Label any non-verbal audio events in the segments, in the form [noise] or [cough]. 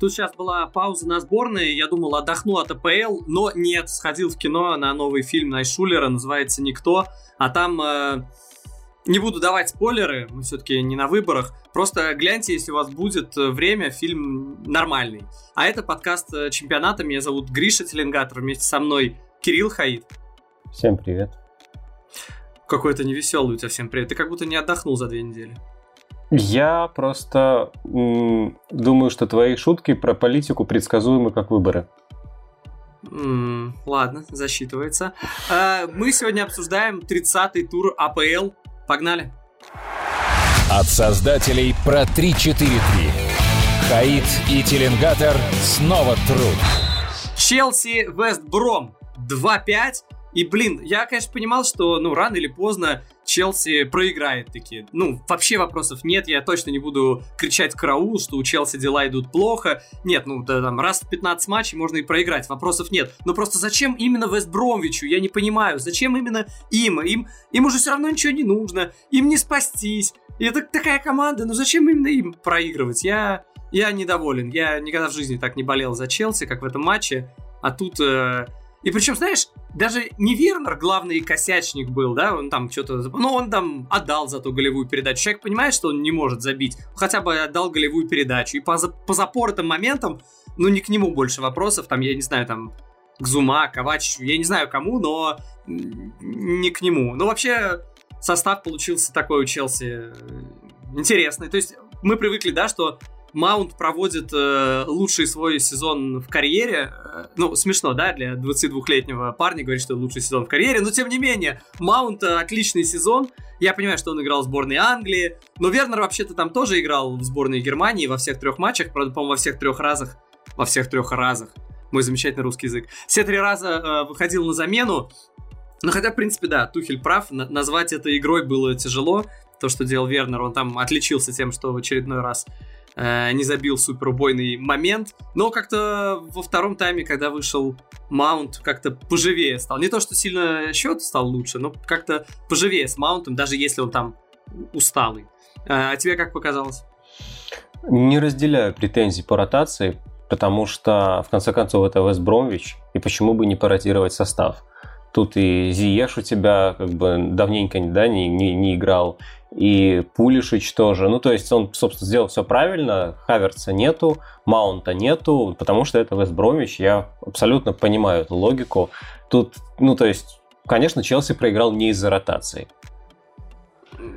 тут сейчас была пауза на сборной, я думал, отдохну от АПЛ, но нет, сходил в кино на новый фильм Найшулера, называется «Никто», а там... Э, не буду давать спойлеры, мы все-таки не на выборах. Просто гляньте, если у вас будет э, время, фильм нормальный. А это подкаст э, чемпионата. Меня зовут Гриша Теленгатор. Вместе со мной Кирилл Хаид. Всем привет. Какой-то невеселый у тебя всем привет. Ты как будто не отдохнул за две недели. Я просто м- думаю, что твои шутки про политику предсказуемы как выборы. М- ладно, засчитывается. Э- мы сегодня обсуждаем 30-й тур АПЛ Погнали! От создателей про 3-4-3. Хаид и Теленгатор снова труд. Челси, Вестбром 2-5. И, блин, я, конечно, понимал, что, ну, рано или поздно Челси проиграет такие. Ну, вообще вопросов нет, я точно не буду кричать караул, что у Челси дела идут плохо. Нет, ну, да, там, раз в 15 матчей можно и проиграть, вопросов нет. Но просто зачем именно Вестбромвичу, я не понимаю. Зачем именно им? Им, им уже все равно ничего не нужно, им не спастись. И это такая команда, ну зачем именно им проигрывать? Я, я недоволен, я никогда в жизни так не болел за Челси, как в этом матче. А тут э, и причем, знаешь, даже не Вернер главный косячник был, да, он там что-то... Ну, он там отдал за ту голевую передачу. Человек понимает, что он не может забить, хотя бы отдал голевую передачу. И по, по запоротым моментам, ну, не к нему больше вопросов, там, я не знаю, там, к Зума, Ковачичу, я не знаю кому, но не к нему. Ну, вообще, состав получился такой у Челси э, интересный. То есть мы привыкли, да, что Маунт проводит э, лучший свой сезон в карьере. Э, ну, смешно, да, для 22-летнего парня говорить, что лучший сезон в карьере, но тем не менее, Маунт отличный сезон. Я понимаю, что он играл в сборной Англии, но Вернер вообще-то там тоже играл в сборной Германии во всех трех матчах, правда, по-моему, во всех трех разах. Во всех трех разах. Мой замечательный русский язык. Все три раза э, выходил на замену. Ну, хотя, в принципе, да, Тухель прав, на- назвать это игрой было тяжело. То, что делал Вернер, он там отличился тем, что в очередной раз э, не забил суперубойный момент. Но как-то во втором тайме, когда вышел Маунт, как-то поживее стал. Не то, что сильно счет стал лучше, но как-то поживее с Маунтом, даже если он там усталый. Э, а тебе как показалось? Не разделяю претензий по ротации, потому что, в конце концов, это Вест Бромвич, и почему бы не поротировать состав? Тут и Зиеш у тебя как бы давненько да, не, не, не играл, и Пулишич тоже. Ну, то есть он, собственно, сделал все правильно. Хаверца нету, Маунта нету, потому что это Вест Бромвич. Я абсолютно понимаю эту логику. Тут, ну, то есть, конечно, Челси проиграл не из-за ротации.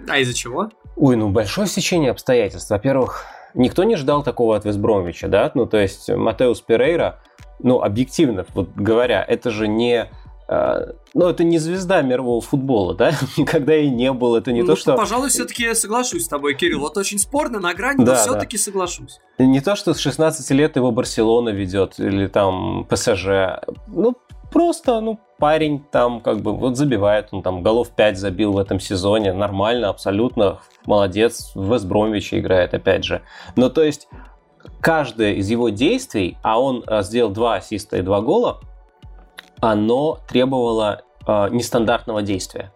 А из-за чего? Ой, ну, большое сечение обстоятельств. Во-первых, никто не ждал такого от Вестбромвича, да? Ну, то есть, Матеус Перейра, ну, объективно, вот говоря, это же не а, ну, это не звезда мирового футбола, да, [laughs] никогда и не был, это не ну, то, что... Пожалуй, все-таки соглашусь с тобой, Кирилл, вот очень спорно, на грани, да, но все-таки да. соглашусь. Не то, что с 16 лет его Барселона ведет, или там ПСЖ, ну, просто, ну, парень там как бы вот забивает, он там голов 5 забил в этом сезоне, нормально, абсолютно, молодец, в Вестбромвиче играет, опять же. Но то есть, каждое из его действий, а он а, сделал два ассиста и два гола, оно требовало э, нестандартного действия.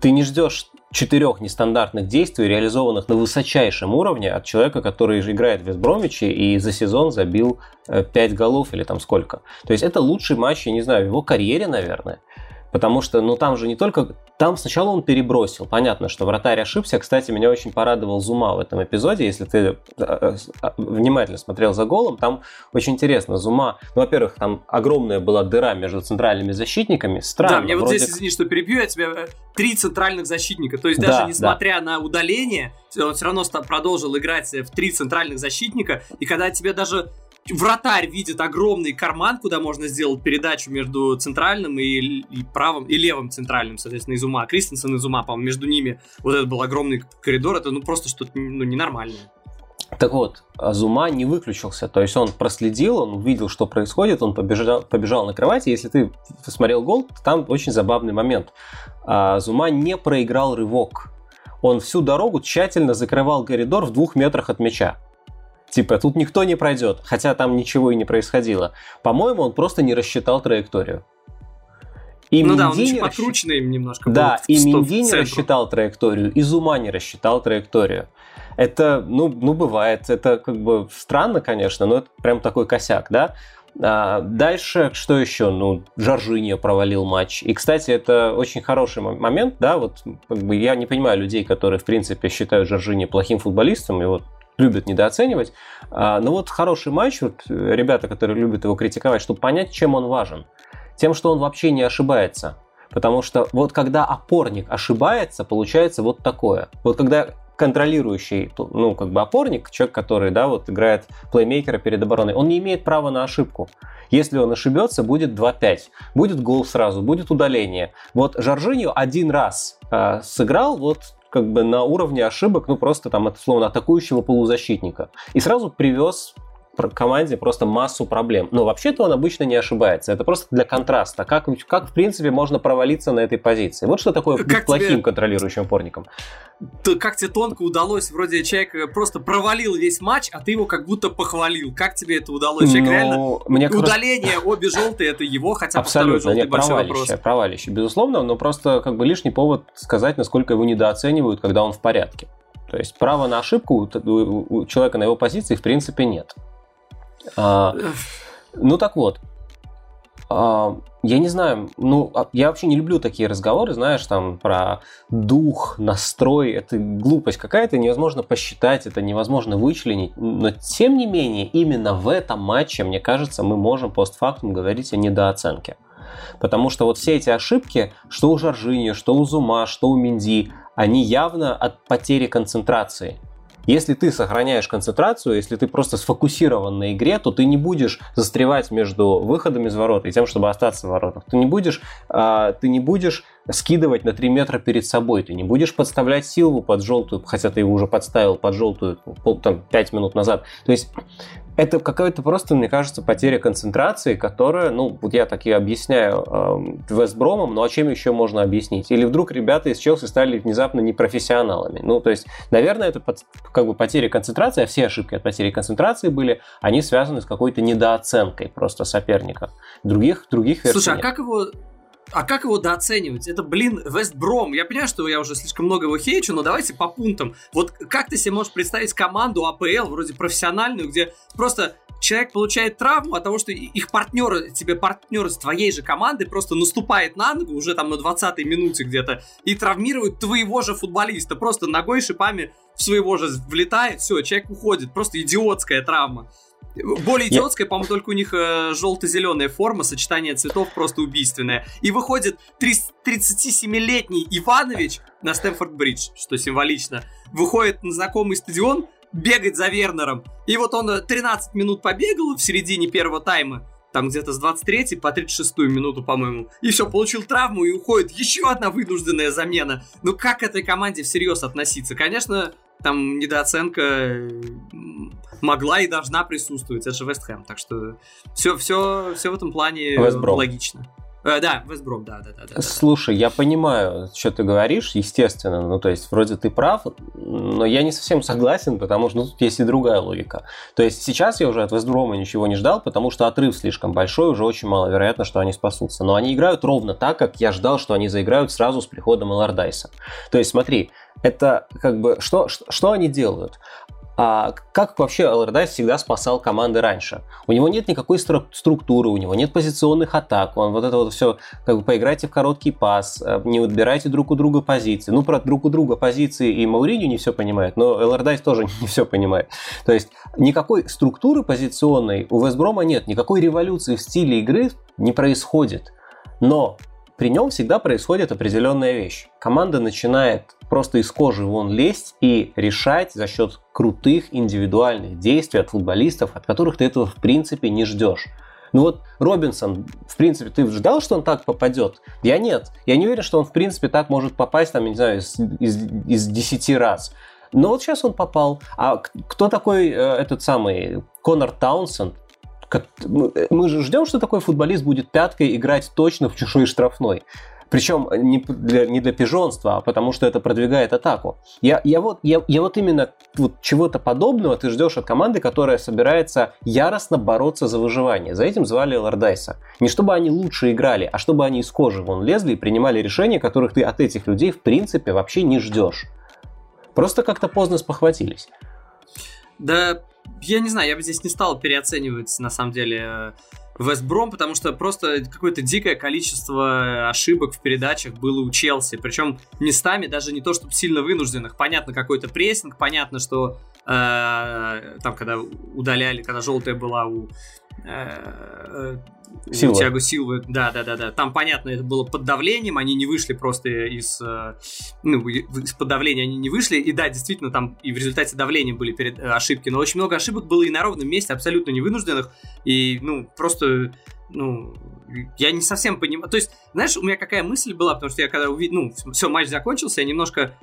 Ты не ждешь четырех нестандартных действий, реализованных на высочайшем уровне от человека, который же играет в Вестбромиче и за сезон забил э, 5 голов или там сколько. То есть это лучший матч, я не знаю, в его карьере, наверное. Потому что, ну, там же не только... Там сначала он перебросил. Понятно, что вратарь ошибся. Кстати, меня очень порадовал Зума в этом эпизоде. Если ты э, э, внимательно смотрел за голом, там очень интересно. Зума... Ну, во-первых, там огромная была дыра между центральными защитниками. Странно. Да, мне вроде... вот здесь, извини, что перебью, я тебя... Э, три центральных защитника. То есть даже да, несмотря да. на удаление, он все равно продолжил играть в три центральных защитника. И когда тебе даже вратарь видит огромный карман, куда можно сделать передачу между центральным и, и правым, и левым центральным, соответственно, из ума. Кристенсен из ума, по-моему, между ними вот этот был огромный коридор, это ну просто что-то ну, ненормальное. Так вот, Зума не выключился, то есть он проследил, он увидел, что происходит, он побежал, побежал на кровати. Если ты смотрел гол, там очень забавный момент. А, Зума не проиграл рывок. Он всю дорогу тщательно закрывал коридор в двух метрах от мяча. Типа, тут никто не пройдет, хотя там ничего и не происходило. По-моему, он просто не рассчитал траекторию. И ну Минди да, он расщ... подкрученный немножко Да, был, и Минди не рассчитал траекторию, и Зума не рассчитал траекторию. Это, ну, ну, бывает. Это как бы странно, конечно, но это прям такой косяк, да? А дальше, что еще? Ну, Жоржиньо провалил матч. И, кстати, это очень хороший момент, да, вот как бы я не понимаю людей, которые, в принципе, считают Жоржиньо плохим футболистом, и вот любят недооценивать. А, но вот хороший матч, вот ребята, которые любят его критиковать, чтобы понять, чем он важен. Тем, что он вообще не ошибается. Потому что вот когда опорник ошибается, получается вот такое. Вот когда контролирующий, ну, как бы опорник, человек, который, да, вот играет плеймейкера перед обороной, он не имеет права на ошибку. Если он ошибется, будет 2-5. Будет гол сразу, будет удаление. Вот Жоржиньо один раз э, сыграл вот как бы на уровне ошибок, ну просто там, это словно атакующего полузащитника. И сразу привез команде просто массу проблем. Но вообще-то он обычно не ошибается. Это просто для контраста. Как, как в принципе, можно провалиться на этой позиции? Вот что такое быть как плохим тебе... контролирующим опорником. Ты, как тебе тонко удалось, вроде человек просто провалил весь матч, а ты его как будто похвалил. Как тебе это удалось? Человек ну, реально... Мне удаление, раз... обе желтые, это его, хотя Абсолютно, второй большой провалище, вопрос. провалище, безусловно, но просто как бы лишний повод сказать, насколько его недооценивают, когда он в порядке. То есть права на ошибку у человека на его позиции в принципе нет. А, ну так вот, а, я не знаю, ну, а, я вообще не люблю такие разговоры, знаешь, там, про дух, настрой, это глупость какая-то, невозможно посчитать, это невозможно вычленить, но тем не менее, именно в этом матче, мне кажется, мы можем постфактум говорить о недооценке. Потому что вот все эти ошибки, что у Жоржини, что у Зума, что у Минди, они явно от потери концентрации. Если ты сохраняешь концентрацию, если ты просто сфокусирован на игре, то ты не будешь застревать между выходом из ворот и тем, чтобы остаться в воротах. Ты не будешь, э, ты не будешь скидывать на 3 метра перед собой. Ты не будешь подставлять Силву под желтую, хотя ты его уже подставил под желтую пол, там, 5 минут назад. То есть это какая-то просто, мне кажется, потеря концентрации, которая, ну, вот я так и объясняю э, Вестбромом, ну а чем еще можно объяснить? Или вдруг ребята из Челси стали внезапно непрофессионалами? Ну, то есть, наверное, это под, как бы потеря концентрации, а все ошибки от потери концентрации были, они связаны с какой-то недооценкой просто соперника. Других, других версий Слушай, а как его а как его дооценивать? Это, блин, Вестбром. Я понимаю, что я уже слишком много его хейчу, но давайте по пунктам. Вот как ты себе можешь представить команду АПЛ, вроде профессиональную, где просто человек получает травму от того, что их партнер, тебе партнер из твоей же команды просто наступает на ногу уже там на 20-й минуте где-то и травмирует твоего же футболиста. Просто ногой шипами в своего же влетает, все, человек уходит. Просто идиотская травма. Более идиотская, по-моему, только у них э, желто-зеленая форма, сочетание цветов просто убийственное. И выходит 37-летний Иванович на Стэнфорд-Бридж, что символично, выходит на знакомый стадион, бегать за Вернером. И вот он 13 э, минут побегал в середине первого тайма, там где-то с 23 по 36 минуту, по-моему. И все, получил травму и уходит. Еще одна вынужденная замена. Ну как к этой команде всерьез относиться? Конечно, там недооценка могла и должна присутствовать. Это же Вест Хэм. Так что все, все, все в этом плане логично. Э, да, Вестбром, да, да, да, да. Слушай, я понимаю, что ты говоришь, естественно, ну, то есть, вроде ты прав, но я не совсем согласен, потому что ну, тут есть и другая логика. То есть, сейчас я уже от Вестброма ничего не ждал, потому что отрыв слишком большой, уже очень маловероятно, что они спасутся. Но они играют ровно так, как я ждал, что они заиграют сразу с приходом Элардайса. То есть, смотри, это как бы, что, что, что они делают? А как вообще Алlardyce всегда спасал команды раньше? У него нет никакой структуры, у него нет позиционных атак, он вот это вот все, как бы поиграйте в короткий пас, э, не выбирайте друг у друга позиции. Ну, про друг у друга позиции и Мауриню не все понимает, но Алlardyce тоже [laughs] не все понимает. То есть никакой структуры позиционной у Вестброма нет, никакой революции в стиле игры не происходит. Но при нем всегда происходит определенная вещь. Команда начинает просто из кожи вон лезть и решать за счет крутых индивидуальных действий от футболистов, от которых ты этого в принципе не ждешь. Ну вот Робинсон, в принципе, ты ждал, что он так попадет? Я нет. Я не уверен, что он в принципе так может попасть, там, не знаю, из, из, из 10 раз. Но вот сейчас он попал. А кто такой э, этот самый Конор Таунсенд? Мы же ждем, что такой футболист будет пяткой играть точно в чужой штрафной. Причем не для, не для пижонства, а потому что это продвигает атаку. Я, я, вот, я, я вот именно вот чего-то подобного ты ждешь от команды, которая собирается яростно бороться за выживание. За этим звали Лордайса. Не чтобы они лучше играли, а чтобы они из кожи вон лезли и принимали решения, которых ты от этих людей в принципе вообще не ждешь. Просто как-то поздно спохватились. Да, я не знаю, я бы здесь не стал переоценивать, на самом деле, Вестбром, потому что просто какое-то дикое количество ошибок в передачах было у Челси. Причем местами даже не то, чтобы сильно вынужденных. Понятно, какой-то прессинг, понятно, что э, там, когда удаляли, когда желтая была у э, Силва. Тиаго Силвы, да, да, да, да. Там, понятно, это было под давлением, они не вышли просто из, э, ну, из-под давления они не вышли, и да, действительно, там и в результате давления были перед, э, ошибки, но очень много ошибок было и на ровном месте, абсолютно невынужденных, и, ну, просто, ну, я не совсем понимаю, то есть, знаешь, у меня какая мысль была, потому что я когда увидел, ну, все, матч закончился, я немножко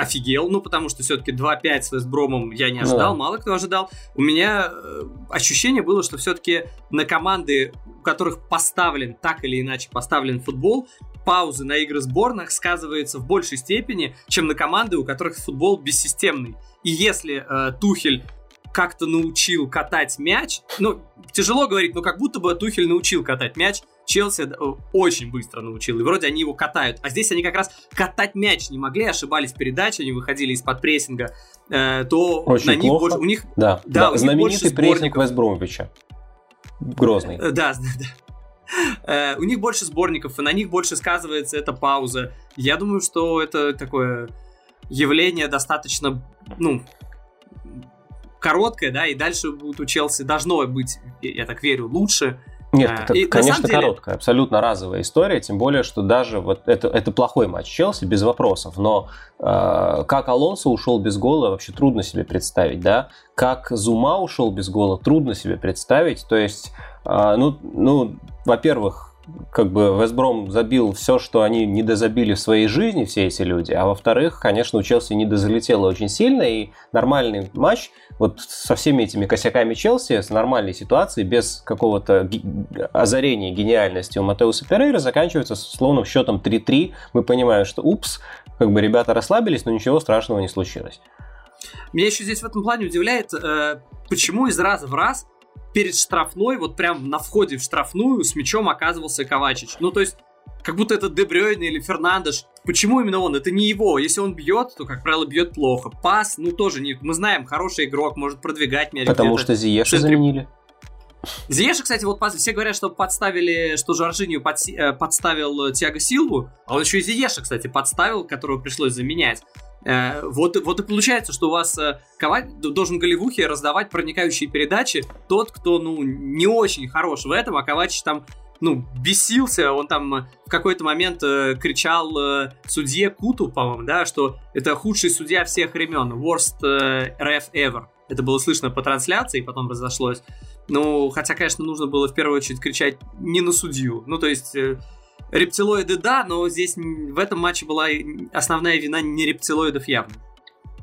офигел, ну, потому что все-таки 2-5 с Вестбромом я не ну ожидал, ну, да. мало кто ожидал. У меня э, ощущение было, что все-таки на команды, у которых поставлен, так или иначе поставлен футбол, паузы на игры сборных сказываются в большей степени, чем на команды, у которых футбол бессистемный. И если э, Тухель как-то научил катать мяч, ну, тяжело говорить, но как будто бы Тухель научил катать мяч, Челси э, очень быстро научил, и вроде они его катают. А здесь они как раз катать мяч не могли, ошибались в передаче, они выходили из-под прессинга, э, то очень на них больше... У них, да, да, да знаменитый прессинг Вестбромовича. Грозный. Э, да, да. У них больше сборников, и на них больше сказывается эта пауза. Я думаю, что это такое явление достаточно, ну, короткое, да, и дальше будет у Челси должно быть, я так верю, лучше. Нет, а, это, и, конечно, деле... короткая, абсолютно разовая история, тем более, что даже вот это, это плохой матч Челси, без вопросов, но э, как Алонсо ушел без гола, вообще трудно себе представить, да, как Зума ушел без гола, трудно себе представить, то есть, э, ну, ну во-первых, как бы Вестбром забил все, что они не дозабили в своей жизни, все эти люди, а во-вторых, конечно, у Челси не дозалетело очень сильно, и нормальный матч вот со всеми этими косяками Челси, с нормальной ситуацией, без какого-то озарения гениальности у Матеуса Перейра заканчивается с условным счетом 3-3. Мы понимаем, что упс, как бы ребята расслабились, но ничего страшного не случилось. Меня еще здесь в этом плане удивляет, э, почему из раза в раз перед штрафной, вот прям на входе в штрафную с мячом оказывался Ковачич. Ну, то есть, как будто это Дебрёйн или Фернандеш. Почему именно он? Это не его. Если он бьет, то, как правило, бьет плохо. Пас, ну, тоже не... Мы знаем, хороший игрок, может продвигать мяч. Потому что Зиеша центре... заменили. Зиеша, кстати, вот все говорят, что подставили, что Жоржинию э, подставил Тиаго Силву, а он еще и Зиеша, кстати, подставил, которого пришлось заменять. Э, вот, вот и получается, что у вас э, Ковач должен голевухе раздавать проникающие передачи тот, кто, ну, не очень хорош в этом, а Ковач там, ну, бесился, он там э, в какой-то момент э, кричал э, судье Куту, по-моему, да, что это худший судья всех времен, worst э, ref ever. Это было слышно по трансляции, потом разошлось. Ну, хотя, конечно, нужно было в первую очередь кричать не на судью. Ну, то есть... Э, рептилоиды да, но здесь в этом матче была основная вина не рептилоидов явно.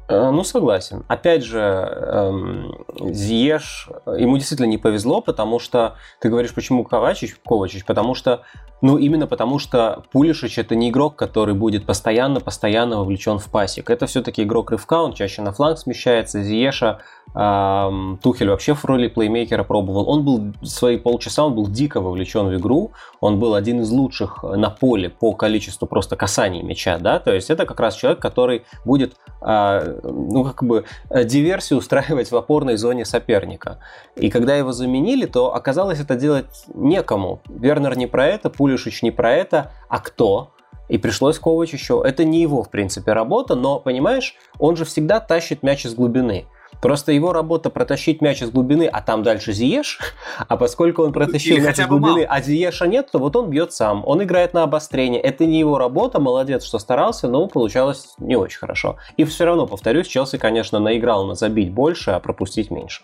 Э, ну, согласен. Опять же, эм, Зиеш, ему действительно не повезло, потому что, ты говоришь, почему Ковачич, Ковачич, потому что, ну, именно потому что Пулишич это не игрок, который будет постоянно-постоянно вовлечен в пасик. Это все-таки игрок рывка, он чаще на фланг смещается. Зиеша Тухель вообще в роли плеймейкера пробовал. Он был свои полчаса, он был дико вовлечен в игру. Он был один из лучших на поле по количеству просто касаний мяча, да, то есть это как раз человек, который будет, а, ну, как бы э, диверсию устраивать в опорной зоне соперника. И когда его заменили, то оказалось это делать некому. Вернер не про это, Пулишич не про это, а кто? И пришлось Ковач еще. Это не его, в принципе, работа, но, понимаешь, он же всегда тащит мяч из глубины. Просто его работа протащить мяч из глубины, а там дальше Зиеш, [laughs] а поскольку он протащил Или мяч из глубины, мало. а Зиеша нет, то вот он бьет сам, он играет на обострение. Это не его работа, молодец, что старался, но получалось не очень хорошо. И все равно, повторюсь, Челси, конечно, наиграл на забить больше, а пропустить меньше.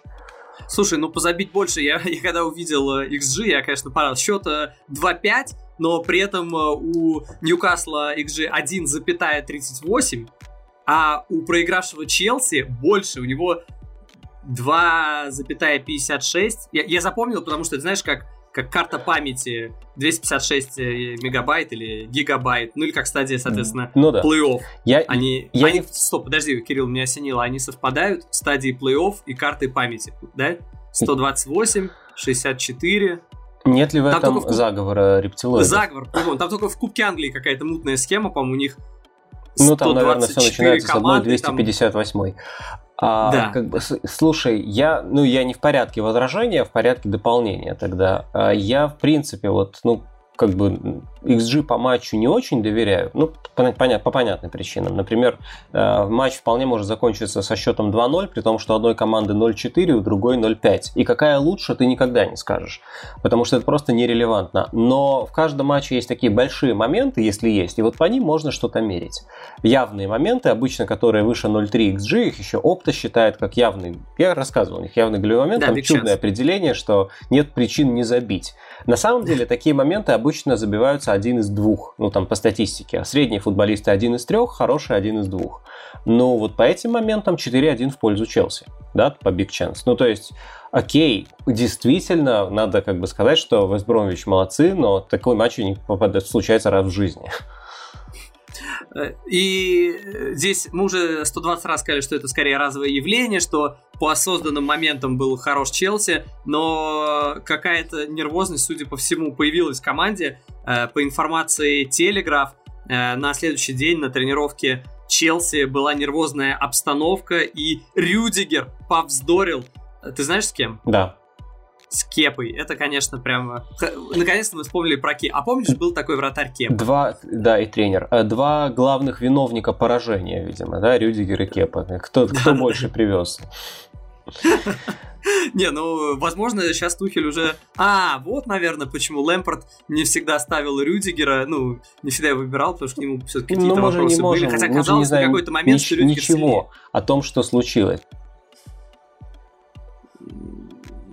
Слушай, ну позабить больше, я, [laughs] я когда увидел XG, э, я, конечно, парал счет 2-5, но при этом э, у Ньюкасла XG 1,38, а у проигравшего Челси больше, у него 2,56. Я, я запомнил, потому что, знаешь, как как карта памяти 256 э, мегабайт или гигабайт, ну или как стадия, соответственно, ну, да. плей-офф. Я, они, я они, стоп, подожди, Кирилл, меня осенило, они совпадают в стадии плей-офф и карты памяти, да? 128, 64, нет ли в этом в... заговора рептилоидов? Заговор, по Там только в Кубке Англии какая-то мутная схема, по-моему, у них Ну, там, наверное, все начинается с одной 258. Там... А, да. как бы, слушай, я, ну, я не в порядке возражения, а в порядке дополнения тогда. А я, в принципе, вот, ну, как бы XG по матчу не очень доверяю, ну, по, по, по понятным причинам. Например, э, матч вполне может закончиться со счетом 2-0, при том, что одной команды 0-4, у другой 0-5. И какая лучше, ты никогда не скажешь, потому что это просто нерелевантно. Но в каждом матче есть такие большие моменты, если есть, и вот по ним можно что-то мерить. Явные моменты, обычно которые выше 0,3 XG, их еще опта считает как явный, я рассказывал, у них явный голевой момент, да, там чудное chance. определение, что нет причин не забить. На самом [laughs] деле такие моменты обычно забиваются один из двух, ну там по статистике. А средние футболисты один из трех, хороший один из двух. Но вот по этим моментам 4-1 в пользу Челси, да, по Big Chance. Ну то есть, окей, действительно, надо как бы сказать, что Вестбромвич молодцы, но такой матч не попадает, случается раз в жизни. И здесь мы уже 120 раз сказали, что это скорее разовое явление, что по созданным моментам был хорош Челси, но какая-то нервозность, судя по всему, появилась в команде. Э, по информации Телеграф, э, на следующий день на тренировке Челси была нервозная обстановка, и Рюдигер повздорил. Ты знаешь с кем? Да с Кепой. Это, конечно, прям... Наконец-то мы вспомнили про Кеп. А помнишь, был такой вратарь Кеп? Два, да, и тренер. Э, два главных виновника поражения, видимо, да, Рюдигер и Кепа. Кто, кто больше привез? [laughs] [laughs] Не, ну, возможно, сейчас Тухель уже... А, вот, наверное, почему Лэмпорт не всегда ставил Рюдигера, ну, не всегда его выбирал, потому что к нему все-таки какие-то ну, вопросы не можем, были. Хотя казалось, на какой-то момент, что Рюдигер Ничего о том, что случилось.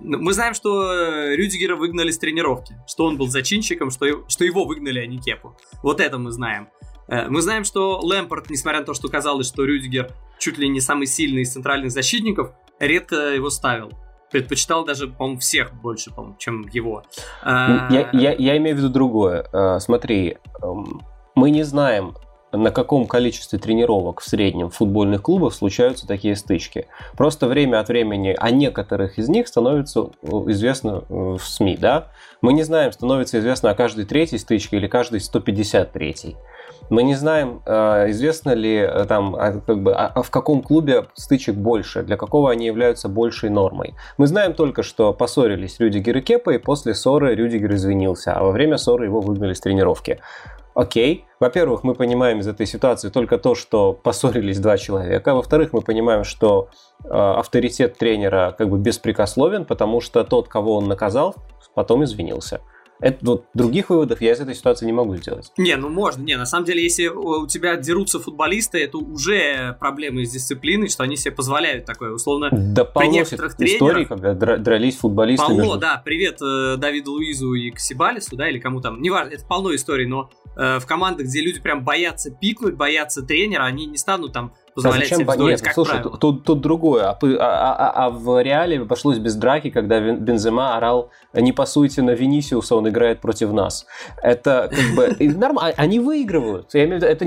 Ну, мы знаем, что э, Рюдигера выгнали с тренировки, что он был зачинщиком, что, что его выгнали, а не Кепу. Вот это мы знаем. Э, мы знаем, что Лэмпорт, несмотря на то, что казалось, что Рюдигер чуть ли не самый сильный из центральных защитников, редко его ставил. Предпочитал даже, по-моему, всех больше, по чем его. Я, э, я, я имею в виду другое. Смотри, эм, мы не знаем, на каком количестве тренировок в среднем в футбольных клубах случаются такие стычки. Просто время от времени о некоторых из них становится э, известно э, в СМИ, да? Мы не знаем, становится известно о каждой третьей стычке или каждой 153. Мы не знаем, э, известно ли там, а, как бы, а в каком клубе стычек больше, для какого они являются большей нормой. Мы знаем только, что поссорились Рюдигер и Кепа, и после ссоры Рюдигер извинился, а во время ссоры его выгнали с тренировки. Окей. Во-первых, мы понимаем из этой ситуации только то, что поссорились два человека. Во-вторых, мы понимаем, что э, авторитет тренера как бы беспрекословен, потому что тот, кого он наказал, потом извинился. Это, вот, других выводов я из этой ситуации не могу сделать. Не, ну можно. Не, на самом деле, если у тебя дерутся футболисты, это уже проблемы с дисциплиной, что они себе позволяют такое. Условно, да при некоторых историй, когда дрались футболисты. Полно, между... да. Привет э, Давиду Луизу и Ксибалису, да, или кому там. Неважно, это полно историй, но э, в командах, где люди прям боятся пикнуть, боятся тренера, они не станут там позволять да, зачем себе вздорить, как Слушай, правило. тут, тут другое. А, а, а, а в реале обошлось без драки, когда Бензема орал «Не пасуйте на Винисиуса, он играет против нас». Это как бы... Нормально, они выигрывают. Я имею в виду, это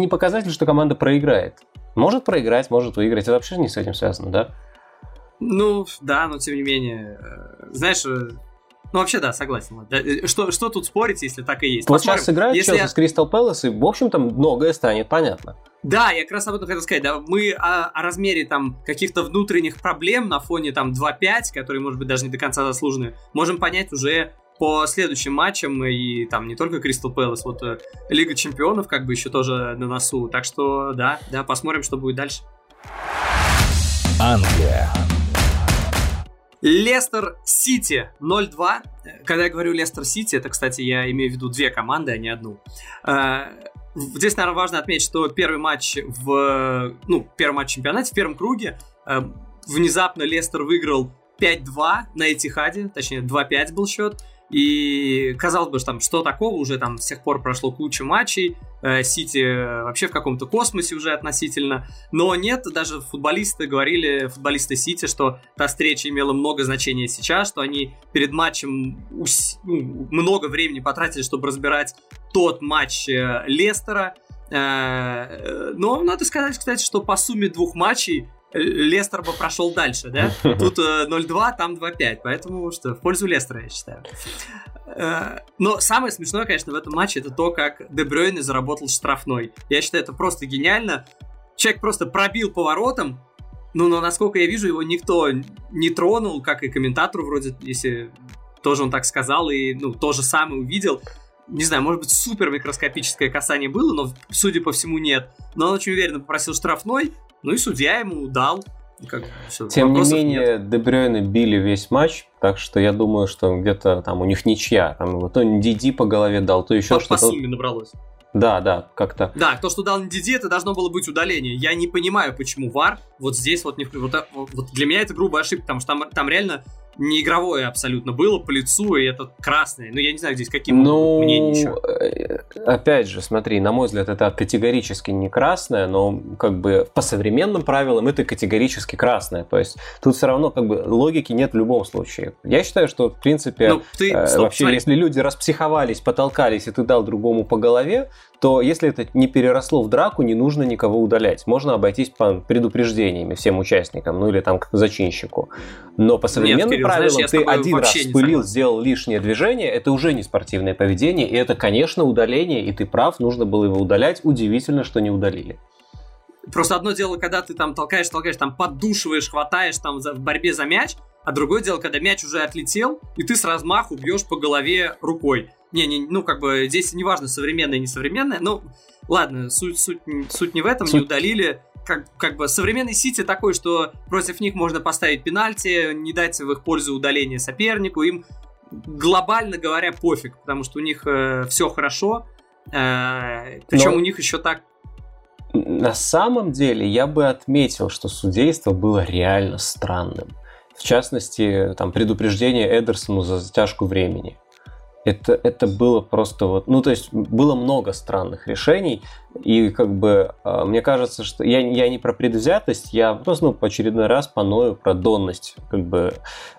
не показатель, что команда проиграет. Может проиграть, может выиграть. Это вообще не с этим связано, да? Ну, да, но тем не менее. Э, знаешь, э, ну, вообще, да, согласен. Э, что, что тут спорить, если так и есть? Вот Посмотрим. сейчас играет если Челси я... с Кристал Пэлас, и, в общем-то, многое станет понятно. Да, я как раз об этом хотел сказать. Да, мы о, о размере там каких-то внутренних проблем на фоне там 2-5, которые, может быть, даже не до конца заслужены, можем понять уже по следующим матчам и там не только Кристал Пэлас, вот э, Лига Чемпионов как бы еще тоже на носу. Так что да, да, посмотрим, что будет дальше. Англия. Лестер Сити 0-2. Когда я говорю Лестер Сити, это, кстати, я имею в виду две команды, а не одну. Э, здесь, наверное, важно отметить, что первый матч в... Ну, первый матч в чемпионате, в первом круге э, внезапно Лестер выиграл 5-2 на Этихаде, точнее 2-5 был счет. И казалось бы, что там что такого, уже там с тех пор прошло куча матчей, э, Сити вообще в каком-то космосе уже относительно. Но нет, даже футболисты говорили, футболисты Сити, что та встреча имела много значения сейчас, что они перед матчем ус... ну, много времени потратили, чтобы разбирать тот матч э, Лестера. Э, но надо сказать, кстати, что по сумме двух матчей Лестер бы прошел дальше, да? [laughs] Тут 0-2, там 2-5, поэтому что, в пользу Лестера, я считаю. Э, но самое смешное, конечно, в этом матче это то, как Дебрёйне заработал штрафной. Я считаю, это просто гениально. Человек просто пробил поворотом, ну, но насколько я вижу, его никто не тронул, как и комментатору вроде, если тоже он так сказал, и, ну, то же самое увидел. Не знаю, может быть, супер микроскопическое касание было, но, судя по всему, нет. Но он очень уверенно попросил штрафной, ну и судья ему дал. Как, все, Тем не менее, нет. Дебрёйны били весь матч, так что я думаю, что где-то там у них ничья. Там вот то Диди по голове дал, то еще что-то. По сумме набралось. Да, да, как-то. Да, то, что дал Диди, это должно было быть удаление. Я не понимаю, почему ВАР вот здесь вот не... Вот, вот для меня это грубая ошибка, потому что там, там реально не игровое абсолютно было по лицу, и это красное. Ну, я не знаю, здесь каким ну, мнением еще. Э, опять же, смотри, на мой взгляд, это категорически не красное, но как бы по современным правилам это категорически красное. То есть тут все равно как бы логики нет в любом случае. Я считаю, что в принципе ну, ты, э, стоп, вообще, смотри. если люди распсиховались, потолкались, и ты дал другому по голове, то если это не переросло в драку, не нужно никого удалять. Можно обойтись по предупреждениями всем участникам, ну или там к зачинщику. Но по современным Нет, Кирилл, правилам знаешь, ты один раз спылил, сделал лишнее движение, это уже не спортивное поведение, и это, конечно, удаление, и ты прав, нужно было его удалять. Удивительно, что не удалили. Просто одно дело, когда ты там толкаешь, толкаешь, там поддушиваешь, хватаешь там в борьбе за мяч, а другое дело, когда мяч уже отлетел, и ты с размаху бьешь по голове рукой. Не, не, ну, как бы здесь не важно, современное, несовременное. Ну, ладно, суть, суть, суть не в этом, суть... не удалили. Как, как бы современный Сити такой, что против них можно поставить пенальти, не дать в их пользу удаление сопернику. Им глобально говоря пофиг, потому что у них э, все хорошо. Э, причем Но... у них еще так на самом деле я бы отметил, что судейство было реально странным. В частности, там предупреждение Эдерсону за затяжку времени. Это, это было просто вот, ну то есть было много странных решений, и как бы а, мне кажется, что я, я не про предвзятость, я просто ну, по очередной раз поною про донность как бы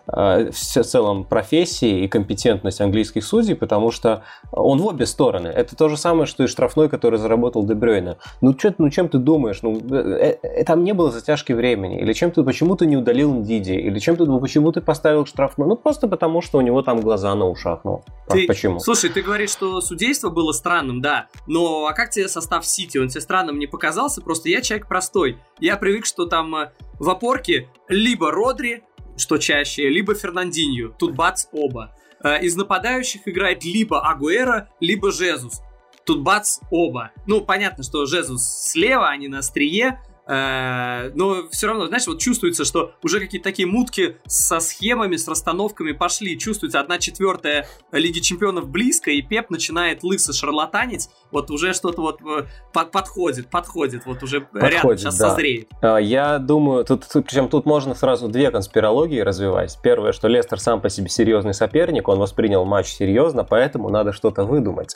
а, в целом профессии и компетентность английских судей, потому что он в обе стороны. Это то же самое, что и штрафной, который заработал Дебрёйна. Ну, что, ну чем ты думаешь? Ну, э, э, там не было затяжки времени. Или чем ты, почему ты не удалил Ндиди? Или чем ты, ну, почему ты поставил штрафной? Ну, просто потому, что у него там глаза на ушах. Ну, ты, почему? Слушай, ты говоришь, что судейство было странным, да. Но а как тебе состав Сити? Он тебе странным не показался? Просто я человек простой. Я привык, что там э, в опорке либо Родри, что чаще, либо Фернандинью. Тут бац, оба. Э, из нападающих играет либо Агуэра, либо Жезус. Тут бац, оба. Ну, понятно, что Жезус слева, а не на острие, но все равно, знаешь, вот чувствуется, что уже какие-то такие мутки со схемами, с расстановками пошли. Чувствуется одна четвертая Лиги Чемпионов близко, и Пеп начинает лысо шарлатанить. Вот уже что-то вот э, подходит, подходит, вот уже подходит, рядом сейчас да. созреет. А, я думаю, тут, причем тут можно сразу две конспирологии развивать. Первое, что Лестер сам по себе серьезный соперник, он воспринял матч серьезно, поэтому надо что-то выдумать.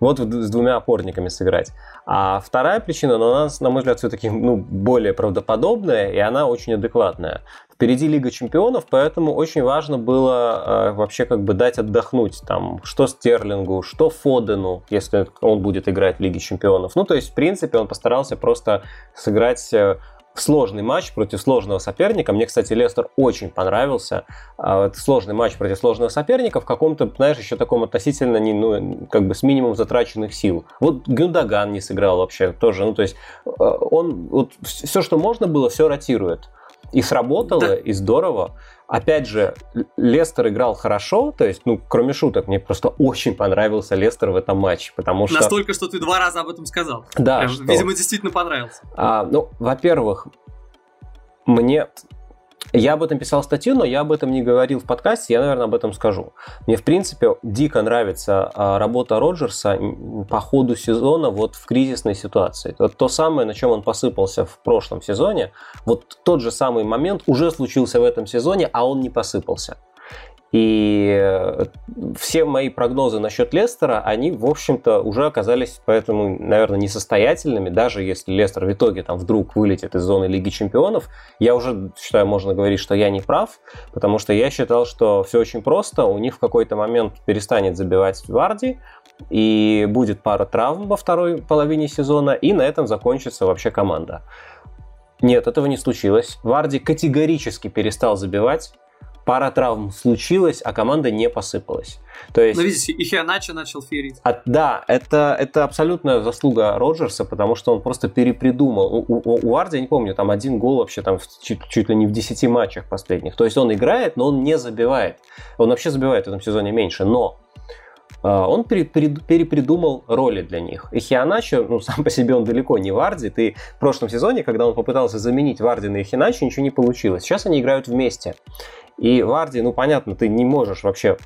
Вот с двумя опорниками сыграть. А вторая причина, но она, на мой взгляд, все-таки ну, более правдоподобная, и она очень адекватная. Впереди Лига Чемпионов, поэтому очень важно было э, вообще как бы дать отдохнуть там, что Стерлингу, что Фодену, если он будет играть в Лиге Чемпионов. Ну, то есть, в принципе, он постарался просто сыграть э, сложный матч против сложного соперника. Мне, кстати, Лестер очень понравился. А, сложный матч против сложного соперника в каком-то, знаешь, еще таком относительно, не, ну, как бы с минимум затраченных сил. Вот Гюндаган не сыграл вообще тоже. Ну, то есть а, он вот все, что можно было, все ротирует. И сработало, да. и здорово. Опять же, Лестер играл хорошо, то есть, ну, кроме шуток, мне просто очень понравился Лестер в этом матче, потому что... Настолько, что ты два раза об этом сказал. Да. Прям, что... Видимо, действительно понравился. А, ну, во-первых, мне я об этом писал статью, но я об этом не говорил в подкасте, я, наверное, об этом скажу. Мне, в принципе, дико нравится а, работа Роджерса по ходу сезона вот в кризисной ситуации. Вот то самое, на чем он посыпался в прошлом сезоне, вот тот же самый момент уже случился в этом сезоне, а он не посыпался. И э, все мои прогнозы насчет Лестера, они, в общем-то, уже оказались поэтому, наверное, несостоятельными. Даже если Лестер в итоге там вдруг вылетит из зоны Лиги Чемпионов, я уже считаю, можно говорить, что я не прав, потому что я считал, что все очень просто. У них в какой-то момент перестанет забивать Варди, и будет пара травм во второй половине сезона, и на этом закончится вообще команда. Нет, этого не случилось. Варди категорически перестал забивать пара травм случилась, а команда не посыпалась. То есть... Ну, видите, и Хианачо начал ферить. От, да, это, это абсолютная заслуга Роджерса, потому что он просто перепридумал. У, у, у Арди, я не помню, там один гол вообще там в, чуть, чуть ли не в 10 матчах последних. То есть он играет, но он не забивает. Он вообще забивает в этом сезоне меньше, но а, он перепридумал роли для них. И Хианачо, ну, [laughs] сам по себе он далеко не Варди. Ты в прошлом сезоне, когда он попытался заменить Варди на Хианачо, ничего не получилось. Сейчас они играют вместе. И Варди, ну понятно, ты не можешь вообще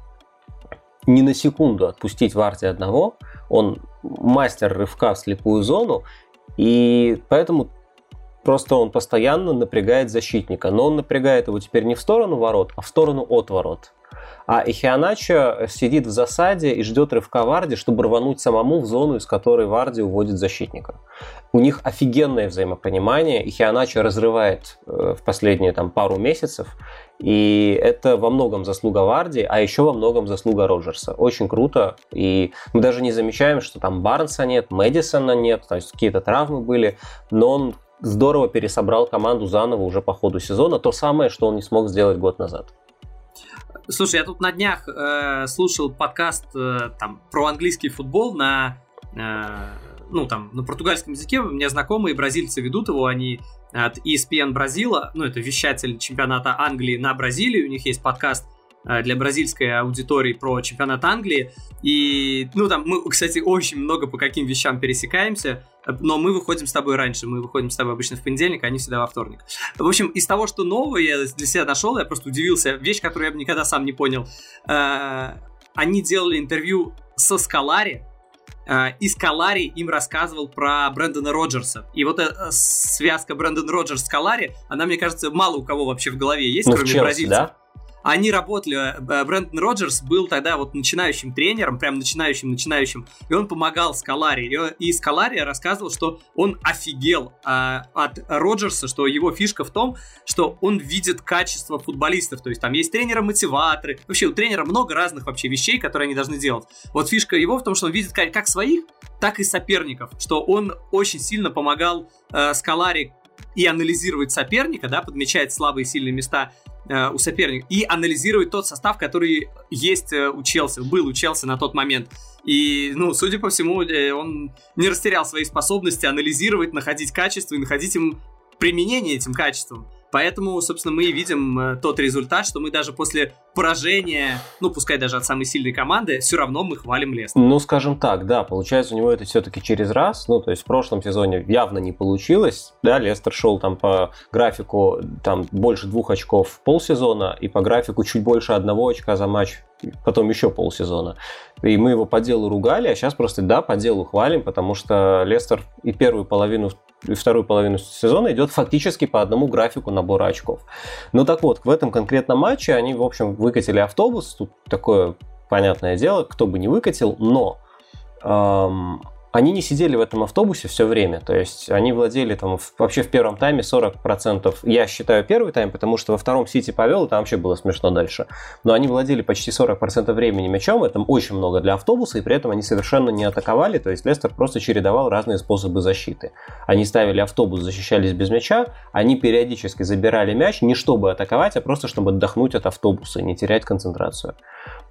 ни на секунду отпустить Варди одного. Он мастер рывка в слепую зону, и поэтому просто он постоянно напрягает защитника. Но он напрягает его теперь не в сторону ворот, а в сторону от ворот. А Ихианачо сидит в засаде и ждет рывка Варди, чтобы рвануть самому в зону, из которой Варди уводит защитника. У них офигенное взаимопонимание. Ихианачо разрывает э, в последние там, пару месяцев. И это во многом заслуга Варди, а еще во многом заслуга Роджерса. Очень круто. И мы даже не замечаем, что там Барнса нет, Мэдисона нет, то есть какие-то травмы были. Но он здорово пересобрал команду заново уже по ходу сезона. То самое, что он не смог сделать год назад. Слушай, я тут на днях э, слушал подкаст э, там про английский футбол на э, ну там на португальском языке. У меня знакомые бразильцы ведут его, они от ESPN Бразила, ну это вещатель чемпионата Англии на Бразилию. У них есть подкаст Э, для бразильской аудитории про чемпионат Англии. И, ну, там мы, кстати, очень много по каким вещам пересекаемся, но мы выходим с тобой раньше. Мы выходим с тобой обычно в понедельник, а они всегда во вторник. В общем, из того, что нового я для себя нашел, я просто удивился. Вещь, которую я бы никогда сам не понял. Э, они делали интервью со Скалари, э, и Скалари им рассказывал про Брэндона Роджерса. И вот эта связка Брэндон Роджерс Скалари, она, мне кажется, мало у кого вообще в голове есть, ну, кроме Челси, бразильцев. Да? Они работали, э, Брэндон Роджерс был тогда вот начинающим тренером, прям начинающим-начинающим, и он помогал Скалари. И Скалари рассказывал, что он офигел а, от Роджерса, что его фишка в том, что он видит качество футболистов, то есть там есть тренеры-мотиваторы, вообще у тренера много разных вообще вещей, которые они должны делать. Вот фишка его в том, что он видит как своих, так и соперников, что он очень сильно помогал э, Скалари и анализировать соперника, да, подмечать слабые и сильные места э, у соперника и анализировать тот состав, который есть э, у Челси, был у Челси на тот момент. И, ну, судя по всему, э, он не растерял свои способности анализировать, находить качество и находить им применение этим качествам. Поэтому, собственно, мы и видим э, тот результат, что мы даже после поражения, ну, пускай даже от самой сильной команды, все равно мы хвалим Лестер. Ну, скажем так, да, получается у него это все-таки через раз, ну, то есть в прошлом сезоне явно не получилось, да, Лестер шел там по графику там больше двух очков полсезона и по графику чуть больше одного очка за матч потом еще полсезона. И мы его по делу ругали, а сейчас просто, да, по делу хвалим, потому что Лестер и первую половину, и вторую половину сезона идет фактически по одному графику набора очков. Ну так вот, в этом конкретном матче они, в общем, выкатили автобус, тут такое понятное дело, кто бы не выкатил, но эм, они не сидели в этом автобусе все время, то есть они владели там вообще в первом тайме 40%, я считаю первый тайм, потому что во втором Сити повел, и там вообще было смешно дальше, но они владели почти 40% времени мячом, это очень много для автобуса, и при этом они совершенно не атаковали, то есть Лестер просто чередовал разные способы защиты. Они ставили автобус, защищались без мяча, они периодически забирали мяч не чтобы атаковать, а просто чтобы отдохнуть от автобуса и не терять концентрацию.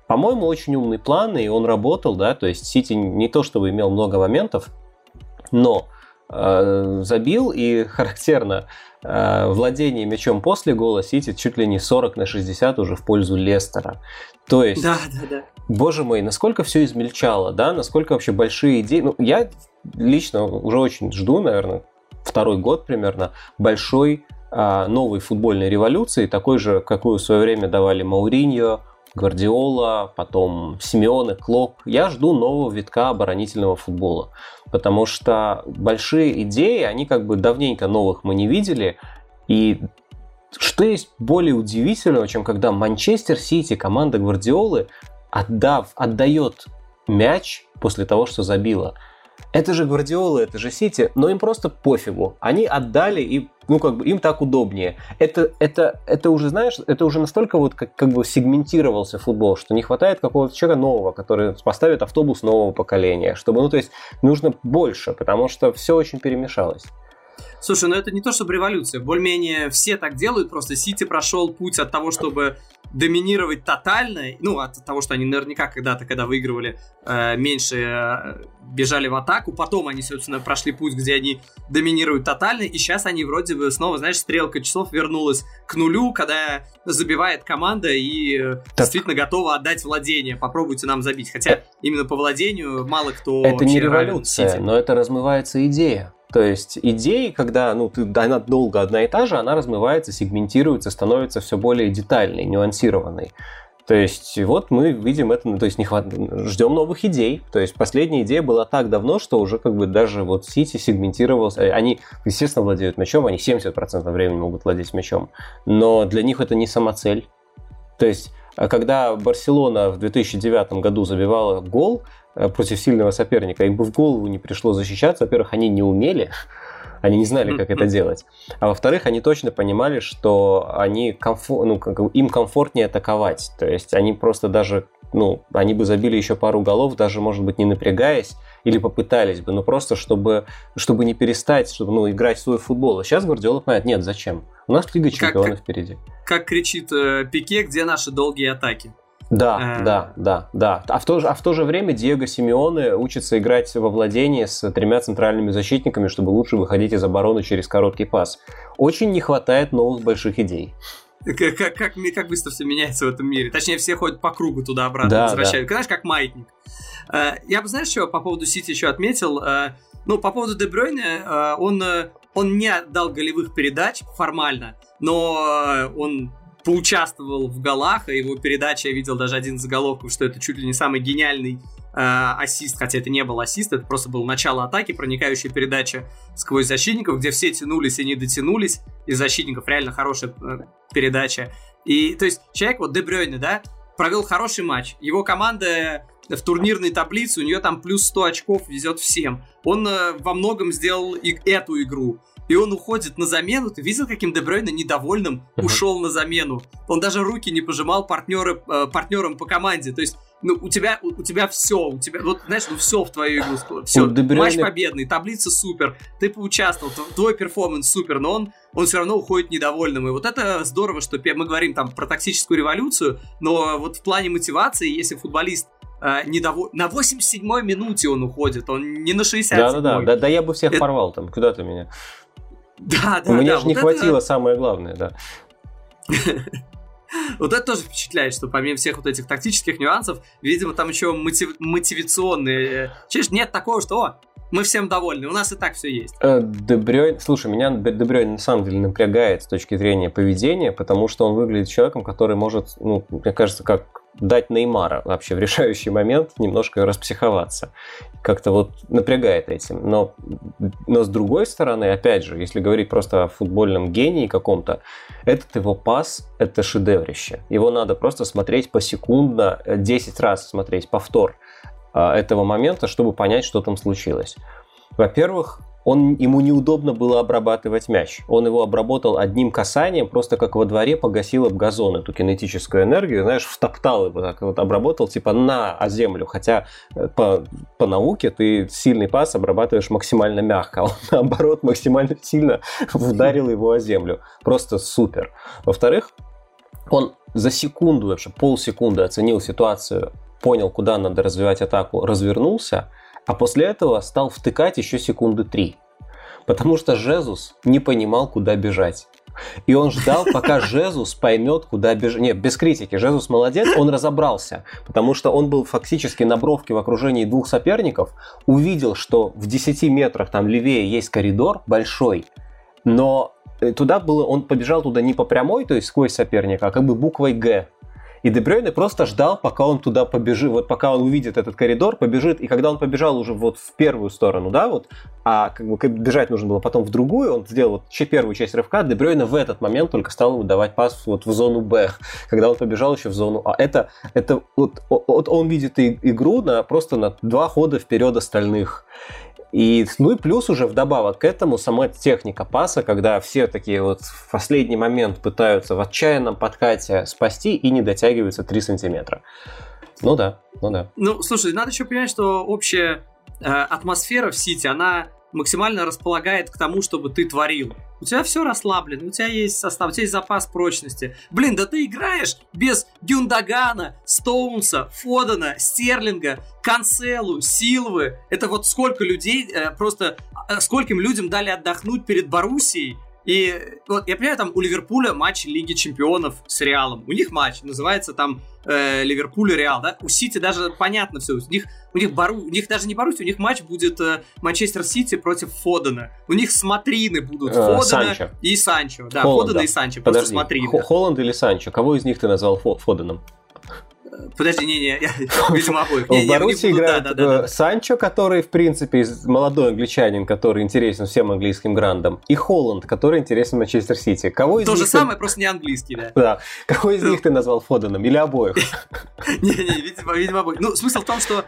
По-моему, очень умный план, и он работал, да, то есть Сити не то чтобы имел много моментов, но э, забил, и [laughs] характерно, э, владение мячом после гола Сити чуть ли не 40 на 60 уже в пользу Лестера. То есть, да, да, да. боже мой, насколько все измельчало, да, насколько вообще большие идеи. Ну, я лично уже очень жду, наверное, второй год примерно, большой э, новой футбольной революции, такой же, какую в свое время давали Мауриньо, Гвардиола, потом Симеоне, Клоп. Я жду нового витка оборонительного футбола, потому что большие идеи, они как бы давненько новых мы не видели, и что есть более удивительного, чем когда Манчестер Сити, команда Гвардиолы, отдав, отдает мяч после того, что забила. Это же Гвардиола, это же Сити, но им просто пофигу. Они отдали и ну, как бы им так удобнее. Это, это, это уже, знаешь, это уже настолько вот как, как бы сегментировался футбол, что не хватает какого-то человека нового, который поставит автобус нового поколения, чтобы, ну, то есть, нужно больше, потому что все очень перемешалось. Слушай, ну это не то, чтобы революция. Более-менее все так делают, просто Сити прошел путь от того, чтобы доминировать тотально, ну, от того, что они наверняка когда-то, когда выигрывали, э, меньше э, бежали в атаку, потом они, собственно, прошли путь, где они доминируют тотально, и сейчас они вроде бы снова, знаешь, стрелка часов вернулась к нулю, когда забивает команда и э, так. действительно готова отдать владение. Попробуйте нам забить. Хотя именно по владению мало кто Это не революция, но это размывается идея. То есть идеи, когда ну, ты, она долго одна и та же, она размывается, сегментируется, становится все более детальной, нюансированной. То есть вот мы видим это, то есть не хват... ждем новых идей. То есть последняя идея была так давно, что уже как бы даже вот Сити сегментировался. Э, они, естественно, владеют мячом, они 70% времени могут владеть мячом. Но для них это не самоцель. То есть когда Барселона в 2009 году забивала гол, Э, против сильного соперника. Им бы в голову не пришло защищаться. Во-первых, они не умели, они не знали, как это делать. А во-вторых, они точно понимали, что они комфор... ну, как... им комфортнее атаковать. То есть они просто даже, ну, они бы забили еще пару голов, даже, может быть, не напрягаясь, или попытались бы, но просто чтобы, чтобы не перестать, чтобы ну, играть в свой футбол. А сейчас Гвардиола понимает, нет, зачем? У нас Лига Чемпионов как, впереди. Как кричит э, Пике, где наши долгие атаки? Да, э... да, да, да. А в, то же, а в то же время Диего Симеоне учится играть во владении с тремя центральными защитниками, чтобы лучше выходить из обороны через короткий пас. Очень не хватает новых больших идей. Как, как, как, как быстро все меняется в этом мире. Точнее, все ходят по кругу туда-обратно, да, возвращают. Да. Знаешь, как маятник. Э, я бы, знаешь, что по поводу Сити еще отметил? Э, ну, по поводу Дебройна, э, он, он не дал голевых передач формально, но он поучаствовал в голах, и его передача, я видел даже один заголовок, что это чуть ли не самый гениальный э, ассист, хотя это не был ассист, это просто было начало атаки, проникающая передача сквозь защитников, где все тянулись и не дотянулись, из защитников реально хорошая э, передача. И, то есть, человек, вот Дебрёйне, да, провел хороший матч, его команда в турнирной таблице, у нее там плюс 100 очков везет всем. Он э, во многом сделал и эту игру и он уходит на замену. Ты видел, каким Дебройна недовольным uh-huh. ушел на замену? Он даже руки не пожимал партнеры, э, партнерам по команде. То есть, ну, у тебя, у, у тебя все, у тебя, вот, знаешь, ну, все в твою игру. Все, Дебройна... матч победный, таблица супер, ты поучаствовал, твой перформанс супер, но он, он все равно уходит недовольным. И вот это здорово, что мы говорим там про токсическую революцию, но вот в плане мотивации, если футболист э, недоволь... на 87-й минуте он уходит, он не на 60-й. Да-да-да, да, да я бы всех это... порвал там, куда ты меня. Да, да, У меня да, же вот не это... хватило самое главное, да. [laughs] Вот это тоже впечатляет, что помимо всех вот этих тактических нюансов, видимо, там еще мотив... мотивационные. Чеш, нет такого, что о, мы всем довольны, у нас и так все есть. Э, Дебрёйн, слушай, меня Дебрёйн на самом деле напрягает с точки зрения поведения, потому что он выглядит человеком, который может, ну, мне кажется, как дать Неймара вообще в решающий момент немножко распсиховаться. Как-то вот напрягает этим. Но, но с другой стороны, опять же, если говорить просто о футбольном гении каком-то, этот его пас – это шедеврище. Его надо просто смотреть посекундно, 10 раз смотреть повтор а, этого момента, чтобы понять, что там случилось. Во-первых, он, ему неудобно было обрабатывать мяч. Он его обработал одним касанием, просто как во дворе погасил об газон эту кинетическую энергию, знаешь, втоптал его так вот, обработал типа на о землю. Хотя э, по, по науке ты сильный пас обрабатываешь максимально мягко, а он [laughs] наоборот максимально сильно ударил его о землю. Просто супер. Во-вторых, он за секунду, вообще полсекунды оценил ситуацию, понял, куда надо развивать атаку, развернулся – а после этого стал втыкать еще секунды три. Потому что Жезус не понимал, куда бежать. И он ждал, пока [laughs] Жезус поймет, куда бежать. Нет, без критики. Жезус молодец, он разобрался. Потому что он был фактически на бровке в окружении двух соперников. Увидел, что в 10 метрах там левее есть коридор большой. Но э, туда было, он побежал туда не по прямой, то есть сквозь соперника, а как бы буквой «Г». И Дебрёйне просто ждал, пока он туда побежит, вот пока он увидит этот коридор, побежит, и когда он побежал уже вот в первую сторону, да, вот, а как бы бежать нужно было потом в другую, он сделал вот первую часть рывка, Дебрёйне в этот момент только стал ему давать пас вот в зону Б, когда он побежал еще в зону А. Это, это вот, вот он видит игру на, просто на два хода вперед остальных. И, ну и плюс уже вдобавок к этому сама техника паса, когда все такие вот в последний момент пытаются в отчаянном подкате спасти и не дотягиваются 3 сантиметра. Ну да, ну да. Ну, слушай, надо еще понимать, что общая э, атмосфера в Сити, она максимально располагает к тому, чтобы ты творил. У тебя все расслаблено, у тебя есть состав, у тебя есть запас прочности. Блин, да ты играешь без Гюндагана, Стоунса, Фодена, Стерлинга, Канцелу, Силвы. Это вот сколько людей, э, просто э, скольким людям дали отдохнуть перед Боруссией, и вот я понимаю, там у Ливерпуля матч Лиги Чемпионов с Реалом. У них матч называется там э, Ливерпуль Реал, да? У Сити даже понятно все. У них, у них, Бару, у них даже не Барусь, у них матч будет э, Манчестер Сити против Фодена. У них смотрины будут э, Фодена Санчо. и Санчо. Да, Холланд, Фодена и Санчо, Подожди, просто смотрины. Холланд или Санчо? Кого из них ты назвал Фоденом? Подожди, не-не, [laughs] видимо, обоих. В Баруси играет Санчо, который, в принципе, молодой англичанин, который интересен всем английским грандам, и Холланд, который интересен Манчестер Сити. Кого из То же самое, просто не английский, да. Да. Кого из [laughs] них ты назвал Фоденом? Или обоих? [laughs] Не-не, видимо, видимо, обоих. Ну, смысл в том, что э,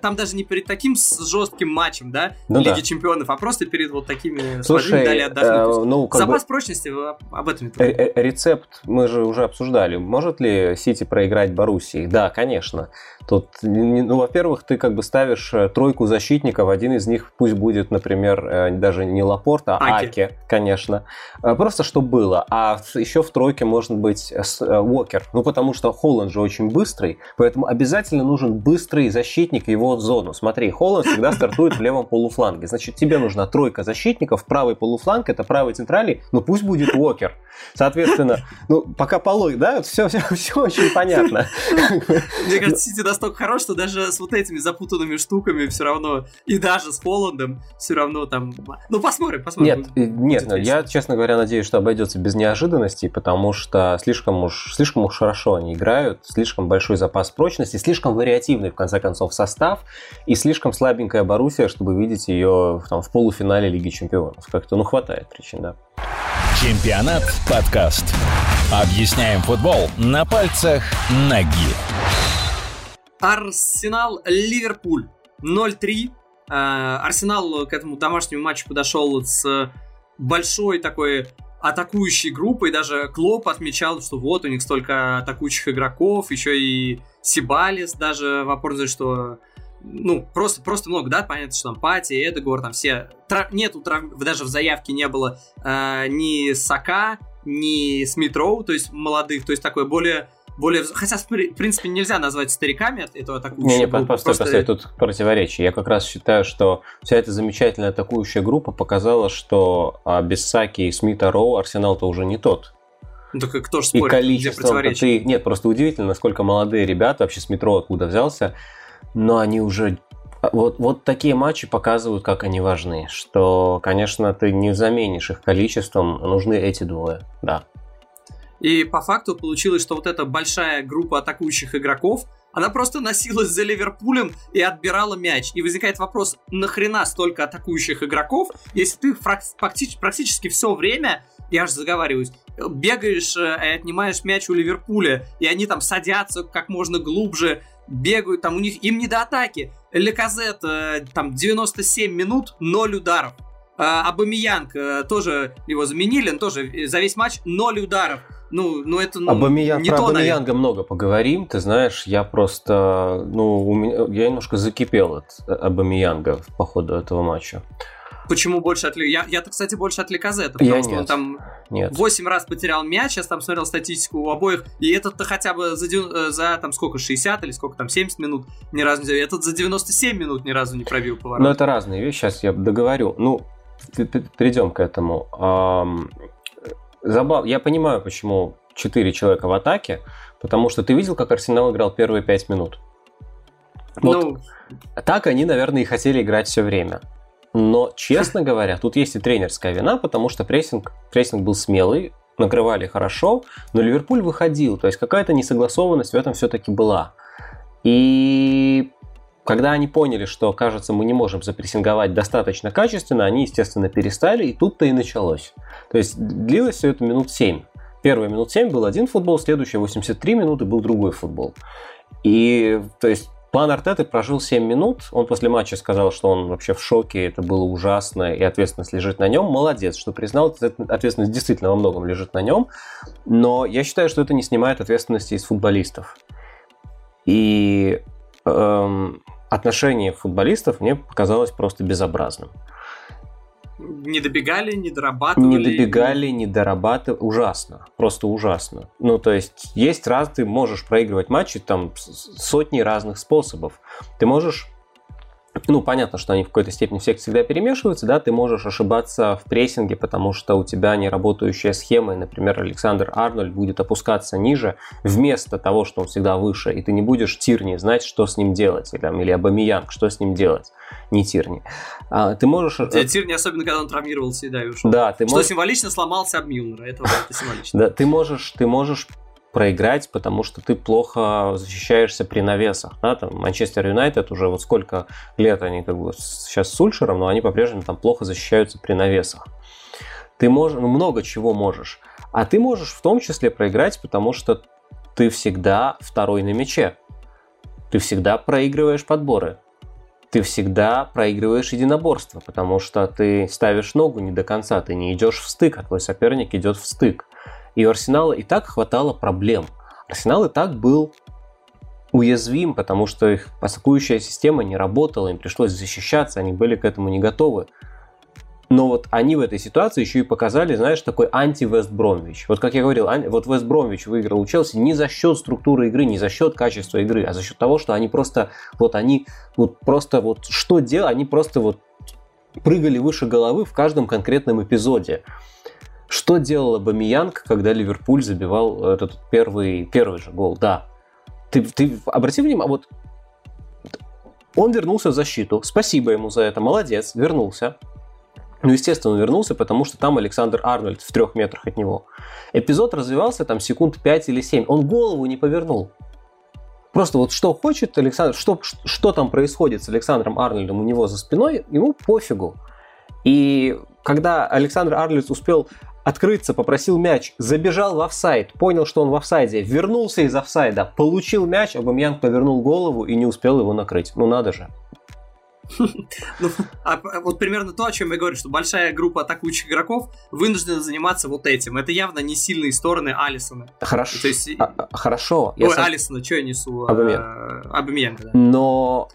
там даже не перед таким жестким матчем, да, ну Лиги Чемпионов, а просто перед вот такими Слушай, дали отдохнуть. Э, ну, Запас прочности об этом. Рецепт мы же уже обсуждали. Может ли Сити проиграть Боруссии? Да, конечно. Тут, ну, во-первых, ты как бы ставишь э, тройку защитников, один из них пусть будет, например, э, даже не Лапорта, а Аки, Аки конечно. Э, просто что было. А еще в тройке может быть Уокер. Ну, потому что Холланд же очень быстрый, поэтому обязательно нужен быстрый защитник его зону. Смотри, Холланд всегда стартует в левом полуфланге. Значит, тебе нужна тройка защитников, правый полуфланг, это правый центральный, ну пусть будет Уокер. Соответственно, ну, пока полой, да, все, все, все очень понятно. Мне кажется, Сити настолько хорош, что даже с вот этими запутанными штуками все равно, и даже с Холландом все равно там... Ну, посмотрим, посмотрим. Нет, нет, ну, я, честно говоря, надеюсь, что обойдется без неожиданностей, потому что слишком уж, слишком уж хорошо они играют, слишком большой запас прочности, слишком вариативный, в конце концов, состав, и слишком слабенькая Боруссия, чтобы видеть ее там, в полуфинале Лиги Чемпионов. Как-то, ну, хватает причин, да. Чемпионат подкаст. Объясняем футбол на пальцах ноги. Арсенал Ливерпуль 0-3. Э, Арсенал к этому домашнему матчу подошел с большой такой атакующей группой. Даже Клоп отмечал, что вот у них столько атакующих игроков, еще и Сибалис даже в опорной, что ну, просто, просто много, да, понятно, что там Пати, Эдегор, там все, трав... нету трав... даже в заявке не было э, ни Сака, ни Смитроу, то есть молодых, то есть такое более более... Хотя, в принципе, нельзя назвать стариками этого атакующего. Не, не, постой, просто... постой, тут противоречие. Я как раз считаю, что вся эта замечательная атакующая группа показала, что а, без Саки и Смита Роу Арсенал-то уже не тот. Ну, так кто же спорит, и количество ты... Нет, просто удивительно, насколько молодые ребята, вообще с метро откуда взялся, но они уже вот, вот такие матчи показывают, как они важны. Что, конечно, ты не заменишь их количеством, нужны эти двое, да. И по факту получилось, что вот эта большая группа атакующих игроков, она просто носилась за Ливерпулем и отбирала мяч. И возникает вопрос, нахрена столько атакующих игроков, если ты практически, все время, я же заговариваюсь, бегаешь э, и отнимаешь мяч у Ливерпуля, и они там садятся как можно глубже, бегают, там у них, им не до атаки. Леказет, э, там 97 минут, 0 ударов. А, Абамиянг э, тоже его заменили, он тоже за весь матч 0 ударов. Ну, ну это ну, Абамиян, не про то, Абамиянга наверное. много поговорим. Ты знаешь, я просто, ну, у меня, я немножко закипел от Абамиянга по ходу этого матча. Почему больше от Я, я-то, кстати, больше от Ликазета, потому я что нет. он там нет. 8 раз потерял мяч, я там смотрел статистику у обоих, и этот-то хотя бы за, э, за там сколько, 60 или сколько там, 70 минут ни разу не Этот за 97 минут ни разу не пробил поворот. Ну, это разные вещи, сейчас я договорю. Ну, перейдем к этому. Забав... Я понимаю, почему 4 человека в атаке, потому что ты видел, как Арсенал играл первые 5 минут. Вот ну... так они, наверное, и хотели играть все время. Но, честно говоря, тут есть и тренерская вина, потому что прессинг, прессинг был смелый, накрывали хорошо, но Ливерпуль выходил, то есть какая-то несогласованность в этом все-таки была. И когда они поняли, что, кажется, мы не можем запрессинговать достаточно качественно, они, естественно, перестали, и тут-то и началось. То есть длилось все это минут 7. Первые минут 7 был один футбол, следующие 83 минуты был другой футбол. И, то есть, План Артеты прожил 7 минут. Он после матча сказал, что он вообще в шоке, это было ужасно, и ответственность лежит на нем. Молодец, что признал, ответственность действительно во многом лежит на нем. Но я считаю, что это не снимает ответственности из футболистов. И эм, отношение футболистов мне показалось просто безобразным. Не добегали, не дорабатывали? Не добегали, не дорабатывали. Ужасно. Просто ужасно. Ну, то есть, есть раз, ты можешь проигрывать матчи, там, сотни разных способов. Ты можешь ну, понятно, что они в какой-то степени все всегда перемешиваются, да, ты можешь ошибаться в прессинге, потому что у тебя не работающая схема, и, например, Александр Арнольд будет опускаться ниже вместо того, что он всегда выше, и ты не будешь Тирни знать, что с ним делать, или, или Абамиянг, что с ним делать, не Тирни. А, ты можешь... Э, Тирни, особенно когда он травмировался и да, и ушел. Да, ты что можешь... символично сломался об Милнера, это, это символично. Да, ты можешь, ты можешь проиграть, потому что ты плохо защищаешься при навесах. Да? Там Манчестер Юнайтед уже вот сколько лет они как бы сейчас с Ульшером, но они по-прежнему там плохо защищаются при навесах. Ты можешь, ну, много чего можешь. А ты можешь в том числе проиграть, потому что ты всегда второй на мяче. Ты всегда проигрываешь подборы. Ты всегда проигрываешь единоборство, потому что ты ставишь ногу не до конца, ты не идешь в стык, а твой соперник идет в стык. И у Арсенала и так хватало проблем. Арсенал и так был уязвим, потому что их атакующая система не работала, им пришлось защищаться, они были к этому не готовы. Но вот они в этой ситуации еще и показали, знаешь, такой анти-Вест Бромвич. Вот как я говорил, вот Вест Бромвич выиграл у Челси не за счет структуры игры, не за счет качества игры, а за счет того, что они просто, вот они, вот просто вот что делали, они просто вот прыгали выше головы в каждом конкретном эпизоде. Что делал Абамиянг, когда Ливерпуль забивал этот первый, первый же гол? Да. Ты, ты обрати внимание, вот он вернулся в защиту. Спасибо ему за это. Молодец, вернулся. Ну, естественно, он вернулся, потому что там Александр Арнольд в трех метрах от него. Эпизод развивался там секунд 5 или 7. Он голову не повернул. Просто вот что хочет Александр, что, что там происходит с Александром Арнольдом у него за спиной, ему пофигу. И когда Александр Арнольд успел открыться, попросил мяч, забежал в офсайд, понял, что он в офсайде, вернулся из офсайда, получил мяч, Абамьянг повернул голову и не успел его накрыть. Ну надо же. Ну, а, а, вот примерно то, о чем я говорю, что большая группа атакующих игроков вынуждена заниматься вот этим. Это явно не сильные стороны Алисона. Хорошо. То есть... а, хорошо. Ой, сам... Алисона, что я несу? Абамьянга. Да. Но,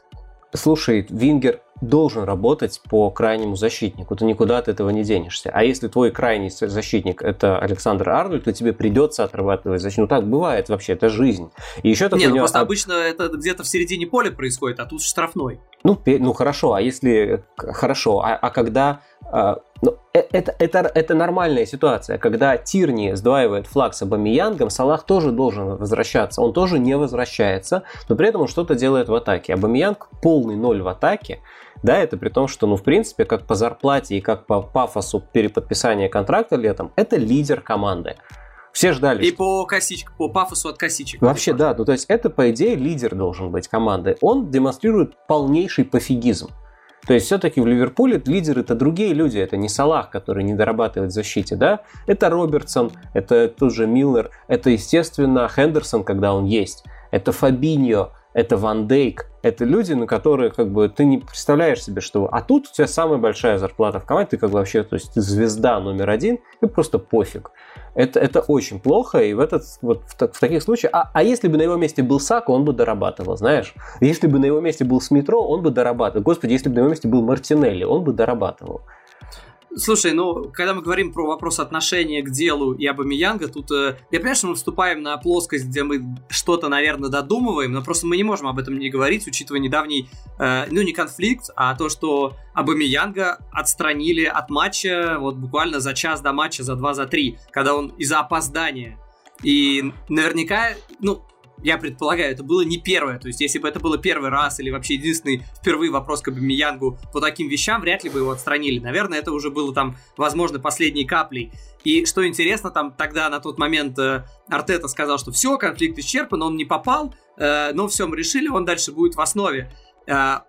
слушай, Вингер должен работать по крайнему защитнику. Ты никуда от этого не денешься. А если твой крайний защитник это Александр Арнольд, то тебе придется отрабатывать защиту. Ну так бывает вообще, это жизнь. И еще такой Нет, ну, просто обычно это где-то в середине поля происходит, а тут штрафной. Ну, ну хорошо, а если хорошо, а, а когда а, ну, э, это, это, это нормальная ситуация. Когда Тирни сдваивает флаг с Абамиянгом, Салах тоже должен возвращаться. Он тоже не возвращается, но при этом он что-то делает в атаке. Абамиянг полный ноль в атаке. Да, это при том, что, ну, в принципе, как по зарплате и как по пафосу переподписания контракта летом, это лидер команды. Все ждали. И что... по косичке, по пафосу от косичек. Вообще, да. Ну, то есть, это, по идее, лидер должен быть команды. Он демонстрирует полнейший пофигизм. То есть все-таки в Ливерпуле лидеры это другие люди, это не Салах, который не дорабатывает в защите, да, это Робертсон, это тот же Милнер, это, естественно, Хендерсон, когда он есть, это Фабиньо, это Ван Дейк, это люди, на которые как бы ты не представляешь себе, что... А тут у тебя самая большая зарплата в команде, ты как бы вообще, то есть ты звезда номер один, и просто пофиг. Это, это очень плохо, и в, этот, вот, в, в таких случаях... А, а если бы на его месте был Сако, он бы дорабатывал, знаешь? Если бы на его месте был Смитро, он бы дорабатывал. Господи, если бы на его месте был Мартинелли, он бы дорабатывал. Слушай, ну, когда мы говорим про вопрос отношения к делу и Абамиянга, тут э, я понимаю, что мы вступаем на плоскость, где мы что-то, наверное, додумываем, но просто мы не можем об этом не говорить, учитывая недавний, э, ну, не конфликт, а то, что Абамиянга отстранили от матча вот буквально за час до матча, за два, за три, когда он из-за опоздания. И наверняка, ну, я предполагаю, это было не первое. То есть, если бы это было первый раз или вообще единственный впервые вопрос к Абамиянгу по таким вещам, вряд ли бы его отстранили. Наверное, это уже было там, возможно, последней каплей. И что интересно, там тогда на тот момент э, Артета сказал, что все, конфликт исчерпан, он не попал, э, но все, мы решили, он дальше будет в основе. Э,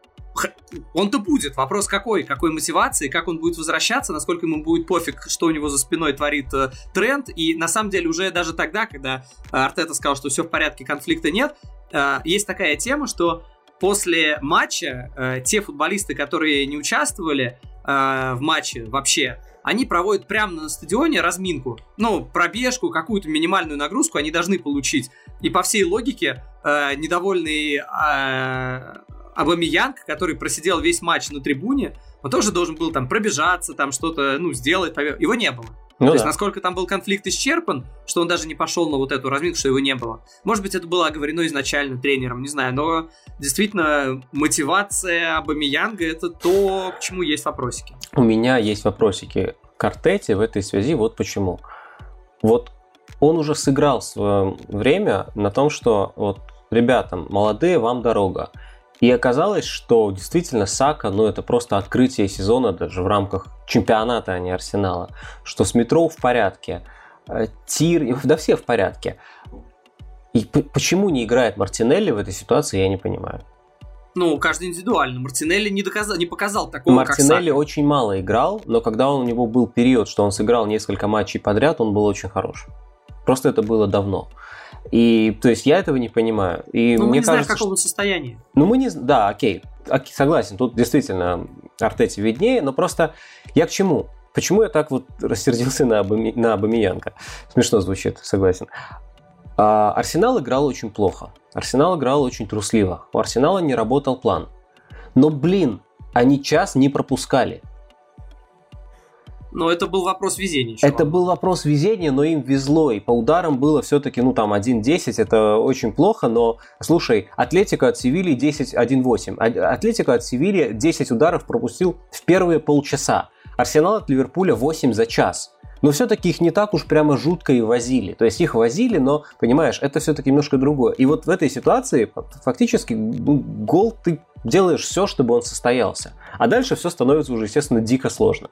он-то будет. Вопрос какой? Какой мотивации? Как он будет возвращаться? Насколько ему будет пофиг, что у него за спиной творит э, тренд? И на самом деле уже даже тогда, когда э, Артета сказал, что все в порядке, конфликта нет, э, есть такая тема, что после матча э, те футболисты, которые не участвовали э, в матче вообще, они проводят прямо на стадионе разминку. Ну, пробежку, какую-то минимальную нагрузку они должны получить. И по всей логике, э, недовольный э, Абамиянг, который просидел весь матч на трибуне, он тоже должен был там пробежаться, там что-то, ну, сделать. Его не было. Ну, То да. есть, насколько там был конфликт исчерпан, что он даже не пошел на вот эту разминку, что его не было. Может быть, это было оговорено изначально тренером, не знаю, но действительно мотивация Абамиянга это то, к чему есть вопросики. У меня есть вопросики к Артете в этой связи, вот почему. Вот он уже сыграл свое время на том, что вот ребятам, молодые, вам дорога. И оказалось, что действительно Сака, ну это просто открытие сезона даже в рамках чемпионата, а не Арсенала, что с метро в порядке, э, Тир, [laughs] да все в порядке. И почему не играет Мартинелли в этой ситуации, я не понимаю. Ну, каждый индивидуально. Мартинелли не, доказал, не показал такого, Мартинелли как очень мало играл, но когда у него был период, что он сыграл несколько матчей подряд, он был очень хорош. Просто это было давно. И, то есть, я этого не понимаю. И Но мне мы не кажется, знаем, в каком он состоянии. Ну, мы не... Да, окей. окей. Согласен, тут действительно Артете виднее, но просто я к чему? Почему я так вот рассердился на, Абами... на Абамиянка? Смешно звучит, согласен. А, Арсенал играл очень плохо. Арсенал играл очень трусливо. У Арсенала не работал план. Но, блин, они час не пропускали. Но это был вопрос везения. Это был вопрос везения, но им везло. И по ударам было все-таки, ну там 1-10, это очень плохо, но слушай, Атлетика от Севильи 10-1-8. Атлетика от Севильи 10 ударов пропустил в первые полчаса. Арсенал от Ливерпуля 8 за час. Но все-таки их не так уж прямо жутко и возили. То есть их возили, но, понимаешь, это все-таки немножко другое. И вот в этой ситуации фактически ну, гол ты делаешь все, чтобы он состоялся. А дальше все становится уже, естественно, дико сложно.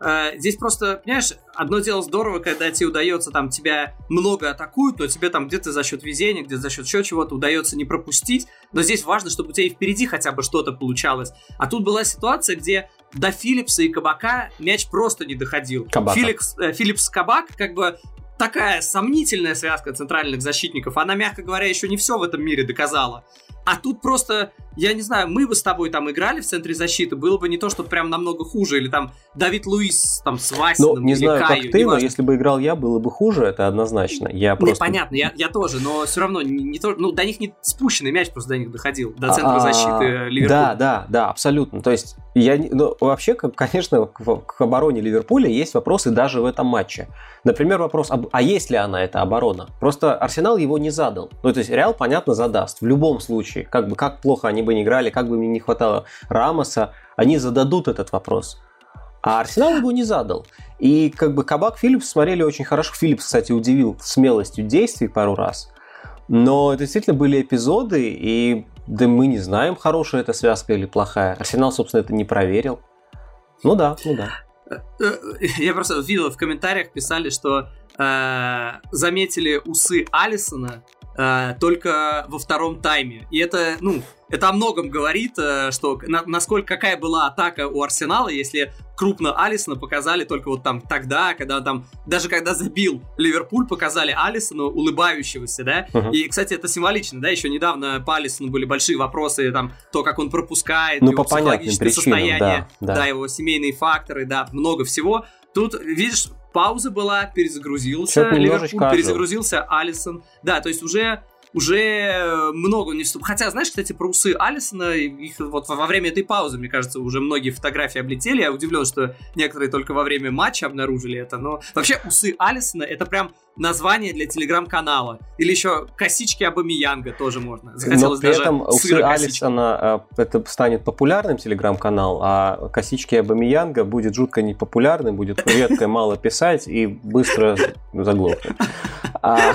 Э, здесь просто, понимаешь, одно дело здорово, когда тебе удается, там, тебя много атакуют, но тебе там где-то за счет везения, где-то за счет еще чего-то удается не пропустить, но здесь важно, чтобы у тебя и впереди хотя бы что-то получалось. А тут была ситуация, где до Филлипса и Кабака мяч просто не доходил. Кабака. Филлипс, э, Филлипс Кабак как бы такая сомнительная связка центральных защитников, она, мягко говоря, еще не все в этом мире доказала. А тут просто, я не знаю, мы бы с тобой там играли в центре защиты, было бы не то, что прям намного хуже, или там Давид Луис там с Васиным, ну, не или знаю, Каю, как ты, но если бы играл я, было бы хуже, это однозначно. Я просто... Не, понятно, я, я тоже, но все равно не, не то, ну, до них не спущенный мяч просто до них доходил, до центра а, защиты Ливерпуля. Да, да, да, абсолютно. То есть, я, ну, вообще, конечно, к, к обороне Ливерпуля есть вопросы даже в этом матче. Например, вопрос, а есть ли она, эта оборона? Просто Арсенал его не задал. Ну, то есть, Реал, понятно, задаст в любом случае случае, как бы как плохо они бы не играли, как бы мне не хватало Рамоса, они зададут этот вопрос. А Арсенал его не задал. И как бы Кабак Филлипс смотрели очень хорошо. Филлипс, кстати, удивил смелостью действий пару раз. Но это действительно были эпизоды, и да мы не знаем, хорошая эта связка или плохая. Арсенал, собственно, это не проверил. Ну да, ну да. Я просто видел в комментариях писали, что э, заметили усы Алисона э, только во втором тайме. И это, ну, это о многом говорит, э, что на, насколько какая была атака у Арсенала, если крупно Алисона показали только вот там тогда, когда там, даже когда забил Ливерпуль, показали Алисона улыбающегося, да, uh-huh. и, кстати, это символично, да, еще недавно по Алисону были большие вопросы, там, то, как он пропускает, ну, его по психологическое причинам, состояние, да, да. да, его семейные факторы, да, много всего. Тут, видишь, пауза была, перезагрузился Ливерпуль, перезагрузился Алисон. Да, то есть уже уже много не вступ. Хотя, знаешь, кстати, про усы Алисона, их вот во время этой паузы, мне кажется, уже многие фотографии облетели. Я удивлен, что некоторые только во время матча обнаружили это. Но вообще усы Алисона это прям название для телеграм-канала. Или еще косички Абамиянга тоже можно. Захотелось Но при даже этом усы Алисона э, это станет популярным телеграм-канал, а косички Абамиянга будет жутко непопулярным, будет редко мало писать и быстро заглохнет. А,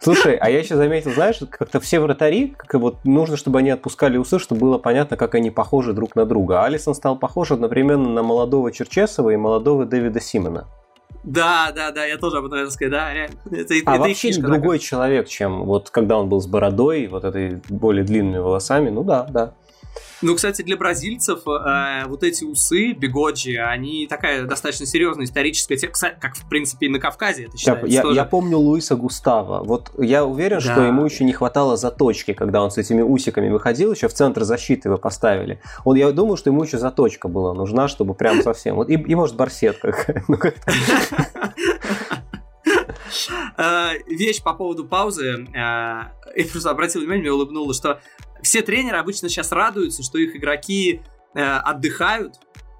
слушай, а я еще заметил, знаешь, как-то все вратари, как вот нужно, чтобы они отпускали усы, чтобы было понятно, как они похожи друг на друга. Алисон стал похож одновременно на молодого Черчесова и молодого Дэвида Симона. Да, да, да, я тоже об этом хотел сказать, да, реально. Это, а это вообще фишка, другой такая. человек, чем вот когда он был с бородой, вот этой более длинными волосами, ну да, да. Ну, кстати, для бразильцев э, вот эти усы, бигоджи, они такая достаточно серьезная историческая тема, как, в принципе, и на Кавказе это считается я, я, я помню Луиса Густава. Вот я уверен, да. что ему еще не хватало заточки, когда он с этими усиками выходил, еще в центр защиты его поставили. Он, я думаю, что ему еще заточка была нужна, чтобы прям совсем... Вот, и, и может, барсетка. Ну, э, вещь по поводу паузы. Э, я просто обратил внимание, мне улыбнулось, что все тренеры обычно сейчас радуются, что их игроки э, отдыхают.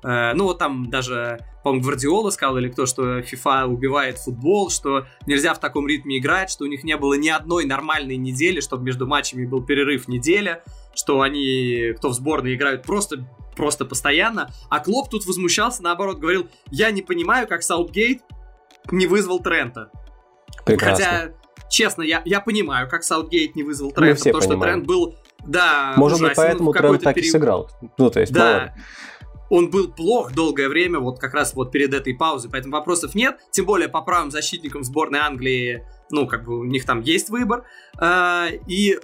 Э, ну, вот там даже, по-моему, Гвардиола сказал или кто, что FIFA убивает футбол, что нельзя в таком ритме играть, что у них не было ни одной нормальной недели, чтобы между матчами был перерыв неделя, что они, кто в сборной играют просто просто постоянно. А Клоп тут возмущался, наоборот, говорил, я не понимаю, как Саутгейт не вызвал Трента. Прекрасно. Хотя, честно, я, я понимаю, как Саутгейт не вызвал Трента, потому понимаем. что Трент был да, Может ужасен. быть, поэтому Тренд так период... и сыграл. Ну, то есть, да. Он был плох долгое время, вот как раз вот перед этой паузой, поэтому вопросов нет. Тем более по правым защитникам сборной Англии, ну, как бы у них там есть выбор. А, и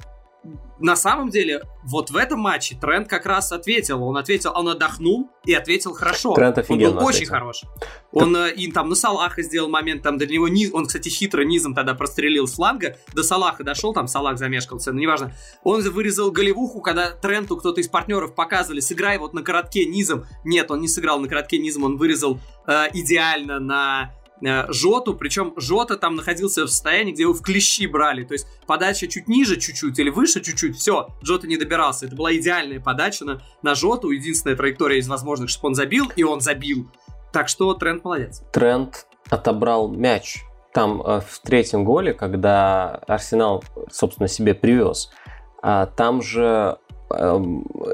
на самом деле, вот в этом матче Трент как раз ответил. Он ответил, он отдохнул и ответил хорошо. Трент офигенно Он был ответил. очень хорош. Он так... и там на Салаха сделал момент, там для него низ, он, кстати, хитро низом тогда прострелил с фланга, до Салаха дошел, там Салах замешкался, но неважно. Он вырезал голевуху, когда Тренту кто-то из партнеров показывали, сыграй вот на коротке низом. Нет, он не сыграл на коротке низом, он вырезал э, идеально на Э, Жоту, причем Жота там находился в состоянии, где его в клещи брали, то есть подача чуть ниже чуть-чуть или выше чуть-чуть, все, Жота не добирался, это была идеальная подача на, на Жоту, единственная траектория из возможных, чтобы он забил, и он забил, так что Тренд молодец. Тренд отобрал мяч там э, в третьем голе, когда Арсенал, собственно, себе привез, а там же э,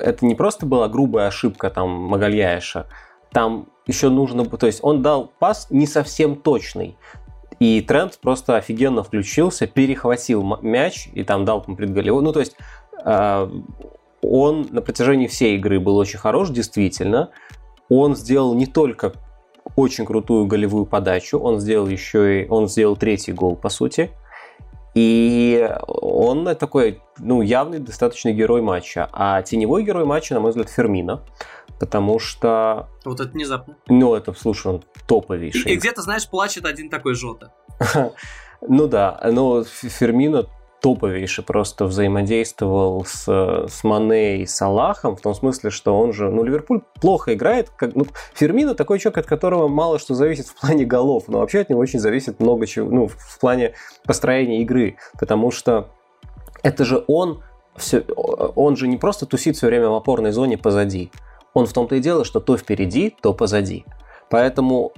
это не просто была грубая ошибка там Магальяеша, там еще нужно, то есть он дал пас не совсем точный. И Трент просто офигенно включился, перехватил мяч и там дал предголевой. Ну, то есть э, он на протяжении всей игры был очень хорош, действительно. Он сделал не только очень крутую голевую подачу, он сделал еще и он сделал третий гол, по сути. И он такой, ну, явный достаточно герой матча. А теневой герой матча, на мой взгляд, Фермина потому что... Вот это внезапно. Ну, это, слушай, он топовейший. И, и где-то, знаешь, плачет один такой Жота. [laughs] Ну да, но Фермино топовейший просто взаимодействовал с, с Мане и Салахом, в том смысле, что он же, ну, Ливерпуль плохо играет, как, ну, Фермино такой человек, от которого мало что зависит в плане голов, но вообще от него очень зависит много чего, ну, в плане построения игры, потому что это же он, все, он же не просто тусит все время в опорной зоне позади, он в том-то и дело, что то впереди, то позади. Поэтому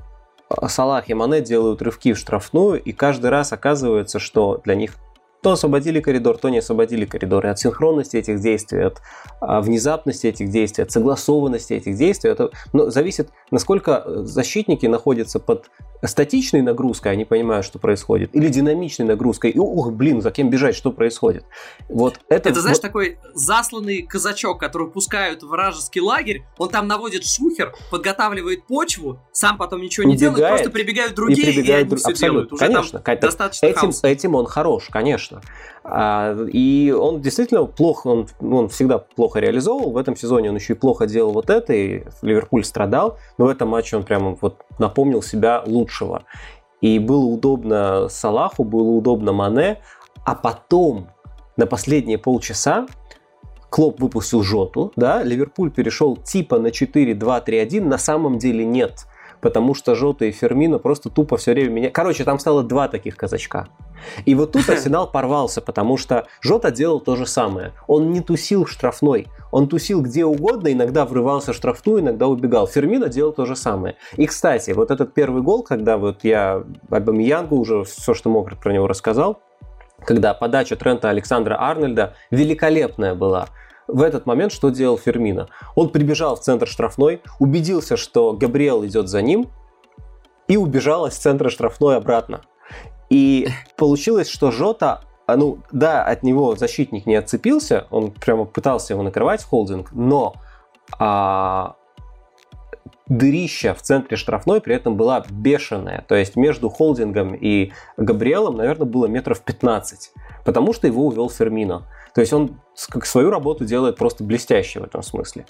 а, Салах и Мане делают рывки в штрафную, и каждый раз оказывается, что для них то освободили коридор, то не освободили коридор. И от синхронности этих действий, от а, внезапности этих действий, от согласованности этих действий, это ну, зависит, насколько защитники находятся под статичной нагрузкой, они понимают, что происходит, или динамичной нагрузкой, и ух, блин, за кем бежать, что происходит. Вот это, это знаешь, вот... такой засланный казачок, который пускают в вражеский лагерь, он там наводит шухер, подготавливает почву, сам потом ничего не Убегает, делает, просто прибегают другие, и, прибегают и они друг... все Абсолютно. делают. Уже конечно, там достаточно этим, этим он хорош, конечно. А, и он действительно плохо, он, он всегда плохо реализовывал. В этом сезоне он еще и плохо делал вот это, и Ливерпуль страдал. Но в этом матче он прямо вот напомнил себя лучшего. И было удобно Салаху, было удобно Мане. А потом, на последние полчаса, Клоп выпустил Жоту, да, Ливерпуль перешел типа на 4-2-3-1, на самом деле нет потому что Жота и Фермина просто тупо все время меня... Короче, там стало два таких казачка. И вот тут [laughs] Арсенал порвался, потому что Жота делал то же самое. Он не тусил штрафной. Он тусил где угодно, иногда врывался в штрафную, иногда убегал. Фермина делал то же самое. И, кстати, вот этот первый гол, когда вот я Абамиянгу уже все, что мог про него рассказал, когда подача Трента Александра Арнольда великолепная была в этот момент что делал Фермина? Он прибежал в центр штрафной, убедился, что Габриэл идет за ним, и убежал из центра штрафной обратно. И получилось, что Жота а, ну, да, от него защитник не отцепился, он прямо пытался его накрывать, холдинг, но а, дырища в центре штрафной при этом была бешеная. То есть между холдингом и Габриэлом, наверное, было метров 15, потому что его увел Фермино. То есть он как свою работу делает просто блестяще в этом смысле.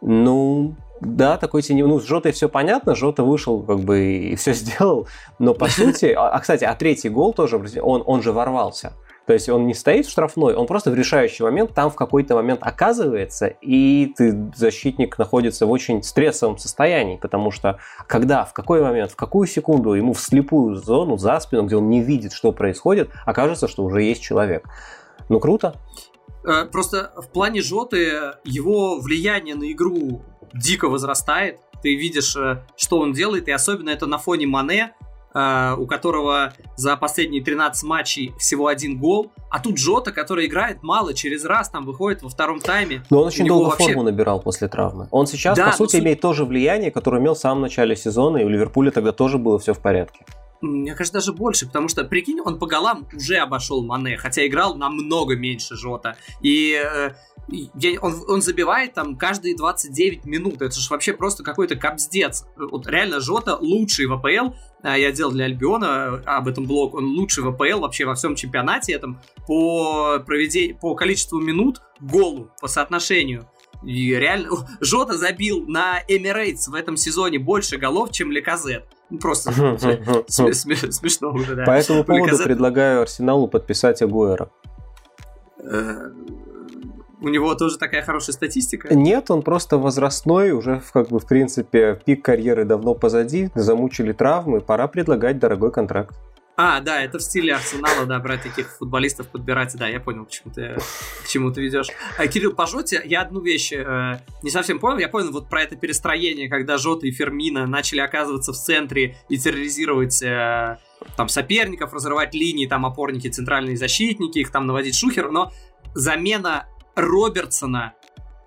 Ну, да, такой теневой. Ну, с Жотой все понятно, Жота вышел как бы и все сделал, но по сути... А, а, кстати, а третий гол тоже, он, он же ворвался. То есть он не стоит в штрафной, он просто в решающий момент там в какой-то момент оказывается, и ты, защитник находится в очень стрессовом состоянии, потому что когда, в какой момент, в какую секунду ему в слепую зону за спину, где он не видит, что происходит, окажется, что уже есть человек. Ну, круто. Э, просто в плане Жоты его влияние на игру дико возрастает. Ты видишь, э, что он делает, и особенно это на фоне Мане, э, у которого за последние 13 матчей всего один гол. А тут Джота, который играет мало, через раз там выходит во втором тайме. Но он очень долго вообще... форму набирал после травмы. Он сейчас, да, по сути, суть... имеет то же влияние, которое имел в самом начале сезона, и у Ливерпуля тогда тоже было все в порядке. Мне кажется, даже больше, потому что, прикинь, он по голам уже обошел Мане, хотя играл намного меньше Жота. И э, я, он, он забивает там каждые 29 минут. Это же вообще просто какой-то капздец. Вот реально Жота лучший в АПЛ. А, я делал для Альбиона об этом блог. Он лучший в АПЛ вообще во всем чемпионате этом по, проведению, по количеству минут голу, по соотношению. И реально, [laughs] Жота забил на Эмирейтс в этом сезоне больше голов, чем Леказет. Ну, просто смешно уже, да. По этому поводу предлагаю Арсеналу подписать Агуэра. Э, у него тоже такая хорошая статистика? Нет, он просто возрастной, уже как бы в принципе пик карьеры давно позади, замучили травмы, пора предлагать дорогой контракт. А, да, это в стиле Арсенала, да, брать таких футболистов, подбирать. Да, я понял, к чему ты, к чему ты ведешь. А, Кирилл, по Жоте я одну вещь э, не совсем понял. Я понял вот про это перестроение, когда Жота и Фермина начали оказываться в центре и терроризировать э, там соперников, разрывать линии, там опорники, центральные защитники, их там наводить шухер. Но замена Робертсона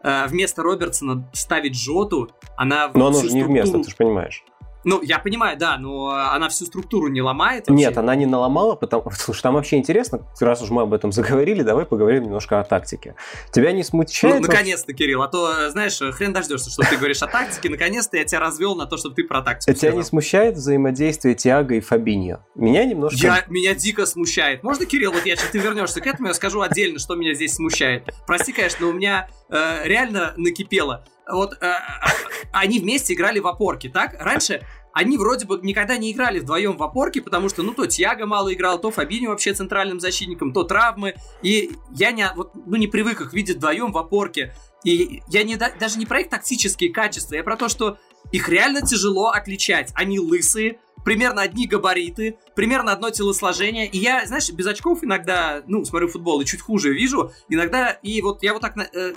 э, вместо Робертсона ставить Жоту, она... Но оно же не вместо, ты же понимаешь. Ну, я понимаю, да, но она всю структуру не ломает. Вообще. Нет, она не наломала, потому [laughs] слушай, там вообще интересно, раз уж мы об этом заговорили, давай поговорим немножко о тактике. Тебя не смущает? Ну, наконец-то, Кирилл, а то, знаешь, хрен дождешься, что ты говоришь о тактике, наконец-то я тебя развел на то, чтобы ты про тактику Тебя не смущает взаимодействие Тиаго и Фабиньо? Меня немножко... Я, меня дико смущает. Можно, Кирилл, вот я, сейчас ты вернешься к этому, я скажу отдельно, что меня здесь смущает. Прости, конечно, у меня э, реально накипело. Вот э, они вместе играли в опорке, так? Раньше они вроде бы никогда не играли вдвоем в опорке, потому что, ну, то Тьяго мало играл, то Фабини вообще центральным защитником, то травмы. И я не, вот, ну, не привык их видеть вдвоем в опорке. И я не, даже не про их тактические качества, я про то, что их реально тяжело отличать. Они лысые, примерно одни габариты, примерно одно телосложение. И я, знаешь, без очков иногда, ну, смотрю футбол и чуть хуже вижу. Иногда, и вот я вот так э,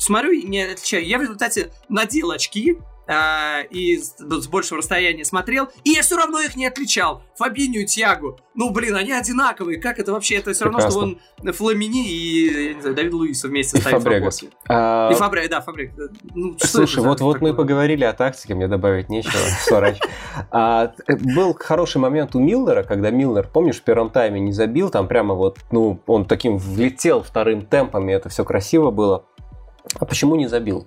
смотрю и не отличаю. Я в результате надел очки, э, и с, с большего расстояния смотрел, и я все равно их не отличал. Фабиню и Тьягу. Ну, блин, они одинаковые. Как это вообще? Это все равно, что он Фламини и, я не знаю, Давид Луису вместе и стоит Фабрегас. А... И Фабрегас, да, Фабрегас. Ну, Слушай, вот, вот мы поговорили о тактике, мне добавить нечего, [laughs] сорач. А, был хороший момент у Миллера, когда Миллер, помнишь, в первом тайме не забил, там прямо вот, ну, он таким влетел вторым темпом, и это все красиво было. А почему не забил?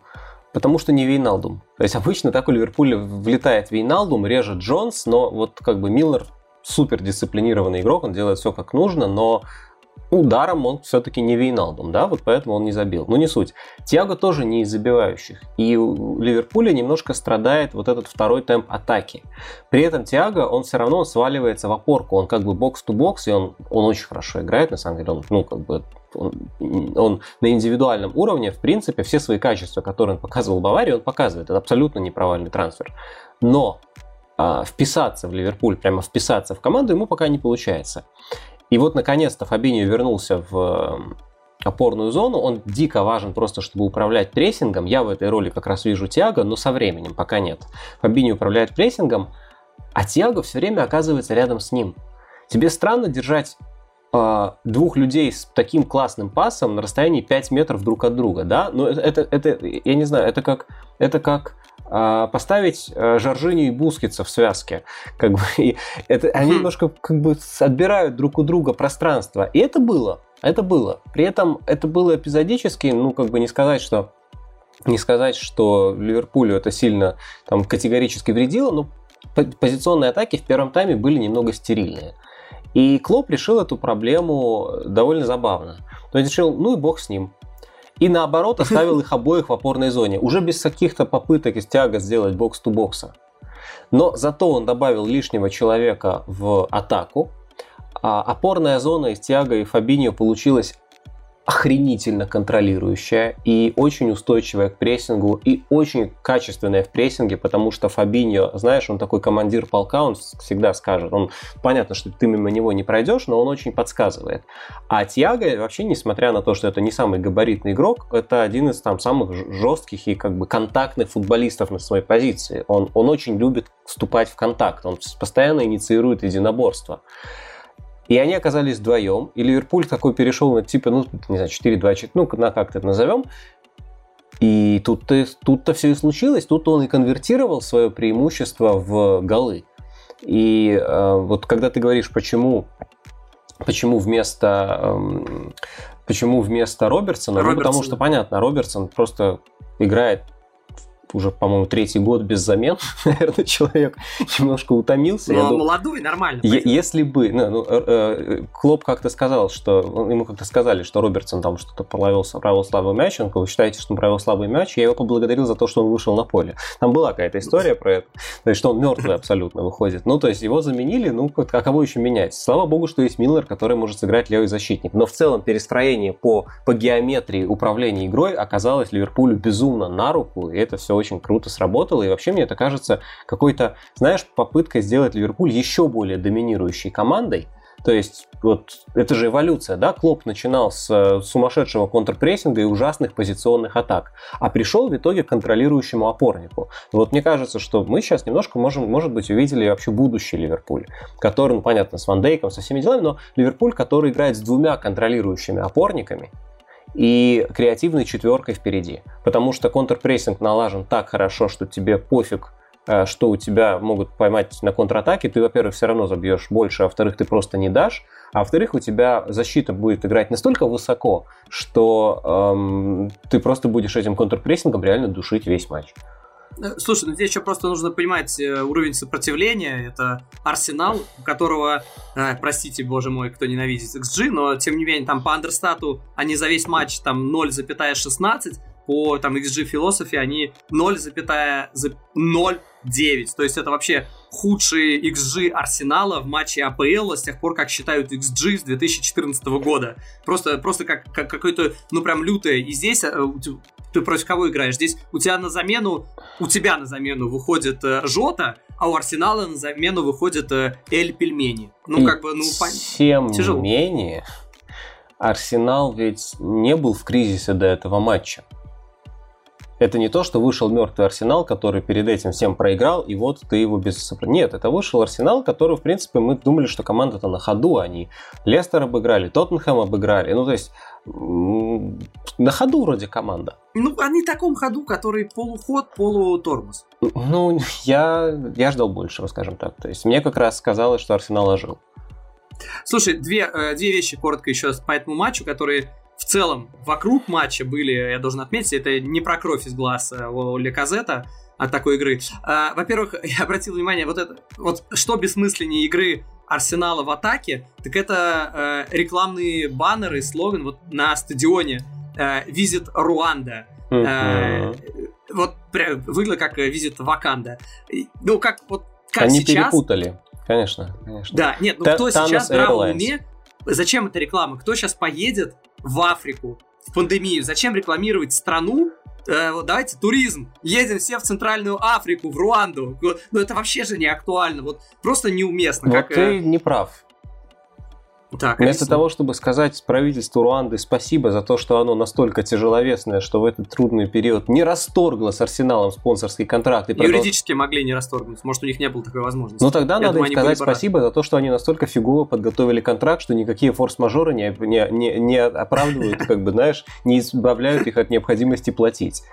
Потому что не Вейналдум. То есть обычно так у Ливерпуля влетает Вейналдум, режет Джонс, но вот как бы Миллер супер дисциплинированный игрок, он делает все как нужно, но ударом он все-таки не Вейналдум, да, вот поэтому он не забил. Но не суть. Тиаго тоже не из забивающих. И у Ливерпуля немножко страдает вот этот второй темп атаки. При этом Тиаго, он все равно сваливается в опорку. Он как бы бокс-то-бокс, и он, он очень хорошо играет, на самом деле. Он, ну, как бы он, он на индивидуальном уровне, в принципе, все свои качества, которые он показывал в Баварии, он показывает. Это абсолютно непровальный трансфер. Но а, вписаться в Ливерпуль, прямо вписаться в команду ему пока не получается. И вот, наконец-то, Фабинho вернулся в опорную зону. Он дико важен просто, чтобы управлять прессингом. Я в этой роли как раз вижу Тиаго, но со временем пока нет. Фабинho управляет прессингом, а Тиаго все время оказывается рядом с ним. Тебе странно держать а, двух людей с таким классным пасом на расстоянии 5 метров друг от друга, да? Но это, это, это я не знаю, это как, это как поставить а, Жоржиню и Бускетса в связке. Как бы, и это, они хм. немножко как бы отбирают друг у друга пространство. И это было. Это было. При этом это было эпизодически, ну, как бы не сказать, что не сказать, что Ливерпулю это сильно там, категорически вредило, но позиционные атаки в первом тайме были немного стерильные. И Клоп решил эту проблему довольно забавно. То есть решил, ну и бог с ним. И наоборот оставил их [laughs] обоих в опорной зоне, уже без каких-то попыток из тяга сделать бокс-ту-бокса. Но зато он добавил лишнего человека в атаку, а опорная зона из Тиаго и Фабиньо получилась охренительно контролирующая и очень устойчивая к прессингу и очень качественная в прессинге, потому что Фабиньо, знаешь, он такой командир полка, он всегда скажет, он понятно, что ты мимо него не пройдешь, но он очень подсказывает. А Тиаго вообще, несмотря на то, что это не самый габаритный игрок, это один из там самых жестких и как бы контактных футболистов на своей позиции. Он, он очень любит вступать в контакт, он постоянно инициирует единоборство. И они оказались вдвоем, и Ливерпуль такой перешел на типа, ну, не знаю, 4-2, ну, на как это назовем. И тут-то, тут-то все и случилось, тут он и конвертировал свое преимущество в голы. И э, вот когда ты говоришь, почему, почему вместо э, почему вместо Робертсона, Робертсон. ну потому что понятно, Робертсон просто играет уже, по-моему, третий год без замен, [laughs] наверное, человек немножко утомился. Но молодой, нормально. Если бы, ну, ну, э, э, Клоп как-то сказал, что, ему как-то сказали, что Робертсон там что-то провел, провел слабый мяч, он вы считаете, что он провел слабый мяч, я его поблагодарил за то, что он вышел на поле. Там была какая-то история про это, то есть, что он мертвый абсолютно выходит. Ну, то есть, его заменили, ну, а кого еще менять? Слава богу, что есть Миллер, который может сыграть левый защитник. Но в целом перестроение по, по геометрии управления игрой оказалось Ливерпулю безумно на руку, и это все очень круто сработало. И вообще мне это кажется какой-то, знаешь, попыткой сделать Ливерпуль еще более доминирующей командой. То есть, вот это же эволюция, да? Клоп начинал с э, сумасшедшего контрпрессинга и ужасных позиционных атак, а пришел в итоге к контролирующему опорнику. Вот мне кажется, что мы сейчас немножко можем, может быть, увидели вообще будущий Ливерпуль, который, ну, понятно, с Ван Дейком, со всеми делами, но Ливерпуль, который играет с двумя контролирующими опорниками, и креативной четверкой впереди. Потому что контрпрессинг налажен так хорошо, что тебе пофиг, э, что у тебя могут поймать на контратаке, ты, во-первых, все равно забьешь больше, а во-вторых, ты просто не дашь, а во-вторых, у тебя защита будет играть настолько высоко, что эм, ты просто будешь этим контрпрессингом реально душить весь матч. Э, слушай, ну здесь еще просто нужно понимать э, уровень сопротивления. Это Арсенал, у которого, э, простите, боже мой, кто ненавидит XG, но тем не менее, там по андерстату они за весь матч там 0,16, по там XG философии они 0,09. То есть это вообще худший XG Арсенала в матче АПЛ с тех пор, как считают XG с 2014 года. Просто, просто как, как какое-то, ну прям лютое. И здесь ты против кого играешь? Здесь у тебя на замену, у тебя на замену выходит э, Жота, а у Арсенала на замену выходит э, Эль Пельмени. Ну, И как бы, ну, тем тяжело. менее, Арсенал ведь не был в кризисе до этого матча. Это не то, что вышел мертвый Арсенал, который перед этим всем проиграл, и вот ты его без... Нет, это вышел Арсенал, который, в принципе, мы думали, что команда-то на ходу, они Лестер обыграли, Тоттенхэм обыграли. Ну, то есть, на ходу вроде команда. Ну, они в таком ходу, который полуход, полутормоз. Ну, я, я ждал большего, скажем так. То есть, мне как раз сказалось, что Арсенал ожил. Слушай, две, э, две вещи коротко еще по этому матчу, которые в целом вокруг матча были, я должен отметить, это не про кровь из глаз э, у Леказета от такой игры. А, во-первых, [laughs] я обратил внимание, вот это, вот что бессмысленнее игры Арсенала в атаке, так это э, рекламные баннеры, слоган вот на стадионе э, «Визит Руанда». Э, вот выглядит как «Визит Ваканда». Ну, как вот как Они сейчас... перепутали, конечно, конечно. Да, нет, ну кто сейчас в уме, зачем эта реклама? Кто сейчас поедет в Африку в пандемию? Зачем рекламировать страну, э, вот давайте туризм, едем все в Центральную Африку, в Руанду. Ну это вообще же не актуально, вот просто неуместно. Вот как, ты э... не прав. Так, Вместо того, чтобы сказать правительству Руанды спасибо за то, что оно настолько тяжеловесное, что в этот трудный период не расторгло с Арсеналом спонсорский контракт. И Юридически продол... могли не расторгнуть, может у них не было такой возможности. Ну тогда Я надо думаю, им сказать спасибо за то, что они настолько фигово подготовили контракт, что никакие форс-мажоры не, не, не, не оправдывают, как бы, знаешь, не избавляют их от необходимости платить.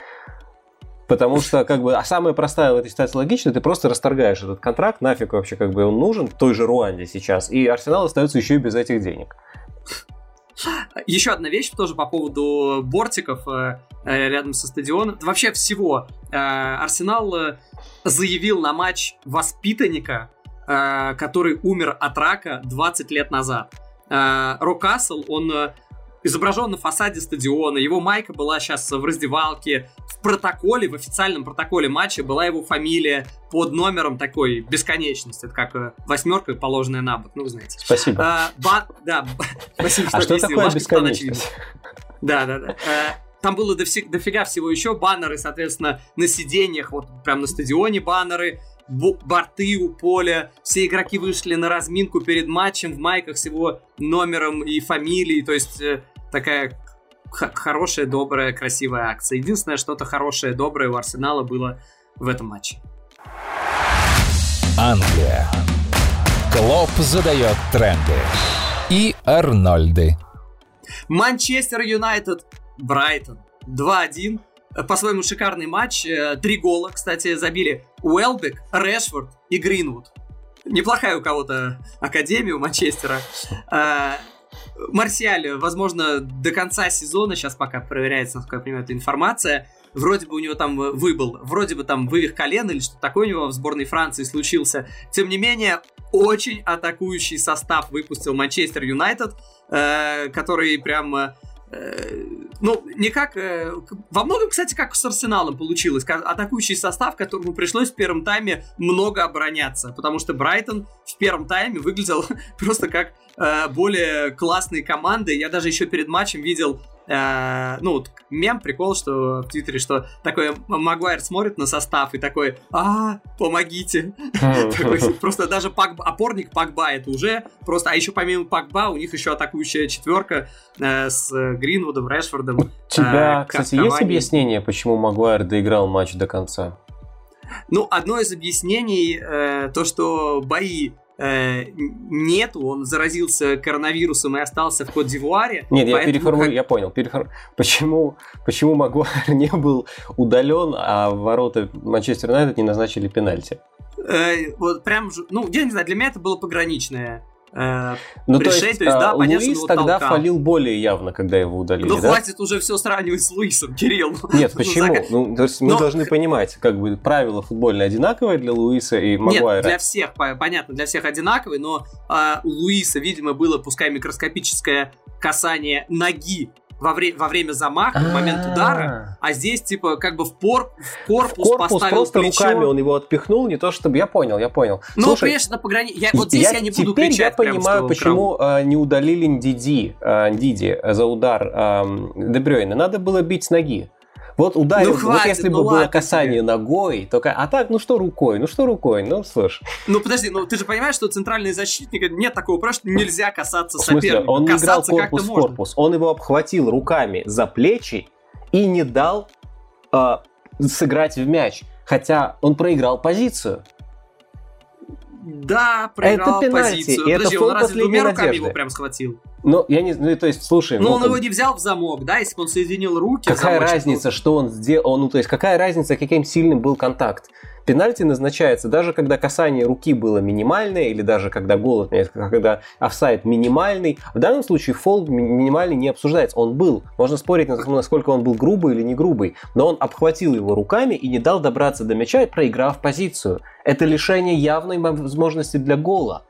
Потому что, как бы, а самая простая в этой ситуации логичная, ты просто расторгаешь этот контракт, нафиг вообще как бы он нужен, той же Руанде сейчас, и Арсенал остается еще и без этих денег. Еще одна вещь тоже по поводу бортиков э, э, рядом со стадионом. Вообще всего. Э, Арсенал заявил на матч воспитанника, который умер от рака 20 лет назад. Рокасл, он изображен на фасаде стадиона, его майка была сейчас в раздевалке, в протоколе, в официальном протоколе матча была его фамилия под номером такой бесконечности, это как э, восьмерка, положенная на бок, ну вы знаете. Спасибо. А, ба- да, [laughs] спасибо, что А что такое бесконечность? Да, да, да. Там было дофиг, дофига всего еще, баннеры, соответственно, на сиденьях, вот прям на стадионе баннеры, борты у поля, все игроки вышли на разминку перед матчем в майках с его номером и фамилией, то есть э, такая хорошая, добрая, красивая акция. Единственное, что-то хорошее, доброе у Арсенала было в этом матче. Англия. Клоп задает тренды. И Арнольды. Манчестер Юнайтед, Брайтон. 2-1. По-своему шикарный матч. Э, три гола, кстати, забили Уэлбек, Решфорд и Гринвуд. Неплохая у кого-то академия у Манчестера. Марсиаль, возможно, до конца сезона, сейчас пока проверяется, насколько я понимаю, эта информация, вроде бы у него там выбыл, вроде бы там вывих колена или что такое у него в сборной Франции случился. Тем не менее, очень атакующий состав выпустил Манчестер Юнайтед, э, который прям Э, ну, не как... Э, во многом, кстати, как с Арсеналом получилось. Атакующий состав, которому пришлось в первом тайме много обороняться. Потому что Брайтон в первом тайме выглядел [laughs] просто как э, более классные команды. Я даже еще перед матчем видел э, ну, вот мем, прикол, что в Твиттере, что такой Магуайр смотрит на состав и такой, а, помогите. Просто даже опорник Пакба это уже просто, а еще помимо Пакба у них еще атакующая четверка э, с Гринвудом, Решфордом. У тебя, э, кстати, есть объяснение, почему Магуайр доиграл матч до конца? Ну, одно из объяснений, э, то, что бои э, нету, он заразился коронавирусом и остался в Кот-Дивуаре. Нет, я переформулирую, я понял. Перефор... Почему, почему Магуайр [laughs] не был удален, а ворота Манчестер Юнайтед не назначили пенальти? Э, вот прям, ну, я не знаю, для меня это было пограничное э, ну, то есть, то есть, да, понятно, Луис тогда толкал. фалил более явно, когда его удалили, Ну, да? хватит уже все сравнивать с Луисом, Кирилл. [laughs] Нет, почему? Ну, то есть, мы Но... должны понимать, как бы, правила футбольные одинаковые для Луиса и Магуайра. Нет, для всех, понятно, для всех одинаковые, но э, у Луиса, видимо, было, пускай микроскопическое касание ноги во, вре- во время замаха, в момент удара, а здесь, типа, как бы в, пор- в корпус, в корпус поставил просто плечо. руками он его отпихнул, не то чтобы... Я понял, я понял. Ну, Слушай, конечно, пограни... я, вот здесь я, я не буду теперь кричать. я понимаю, почему э, не удалили Ндиди, э, Ндиди за удар э, Дебрёйна. Надо было бить с ноги. Вот ударил, ну, хватит, вот если ну, бы ладно, было касание тебе. ногой, то а так, ну что рукой, ну что рукой, ну слышь. Ну подожди, ну ты же понимаешь, что центральный защитник нет такого правила, что нельзя касаться в смысле, соперника. Он не играл корпус в корпус, он его обхватил руками за плечи и не дал э, сыграть в мяч, хотя он проиграл позицию. Да, проиграл это пенальти, позицию. И Подожди, это он разве двумя руками надежды. его прям схватил? Ну, я не ну, то есть, слушай... Ну, он его не взял в замок, да, если бы он соединил руки... Какая разница, был... что он сделал, ну, то есть, какая разница, каким сильным был контакт? Пенальти назначается даже когда касание руки было минимальное, или даже когда гол, когда офсайд минимальный. В данном случае фол минимальный не обсуждается. Он был. Можно спорить, насколько он был грубый или не грубый. Но он обхватил его руками и не дал добраться до мяча, проиграв позицию. Это лишение явной возможности для гола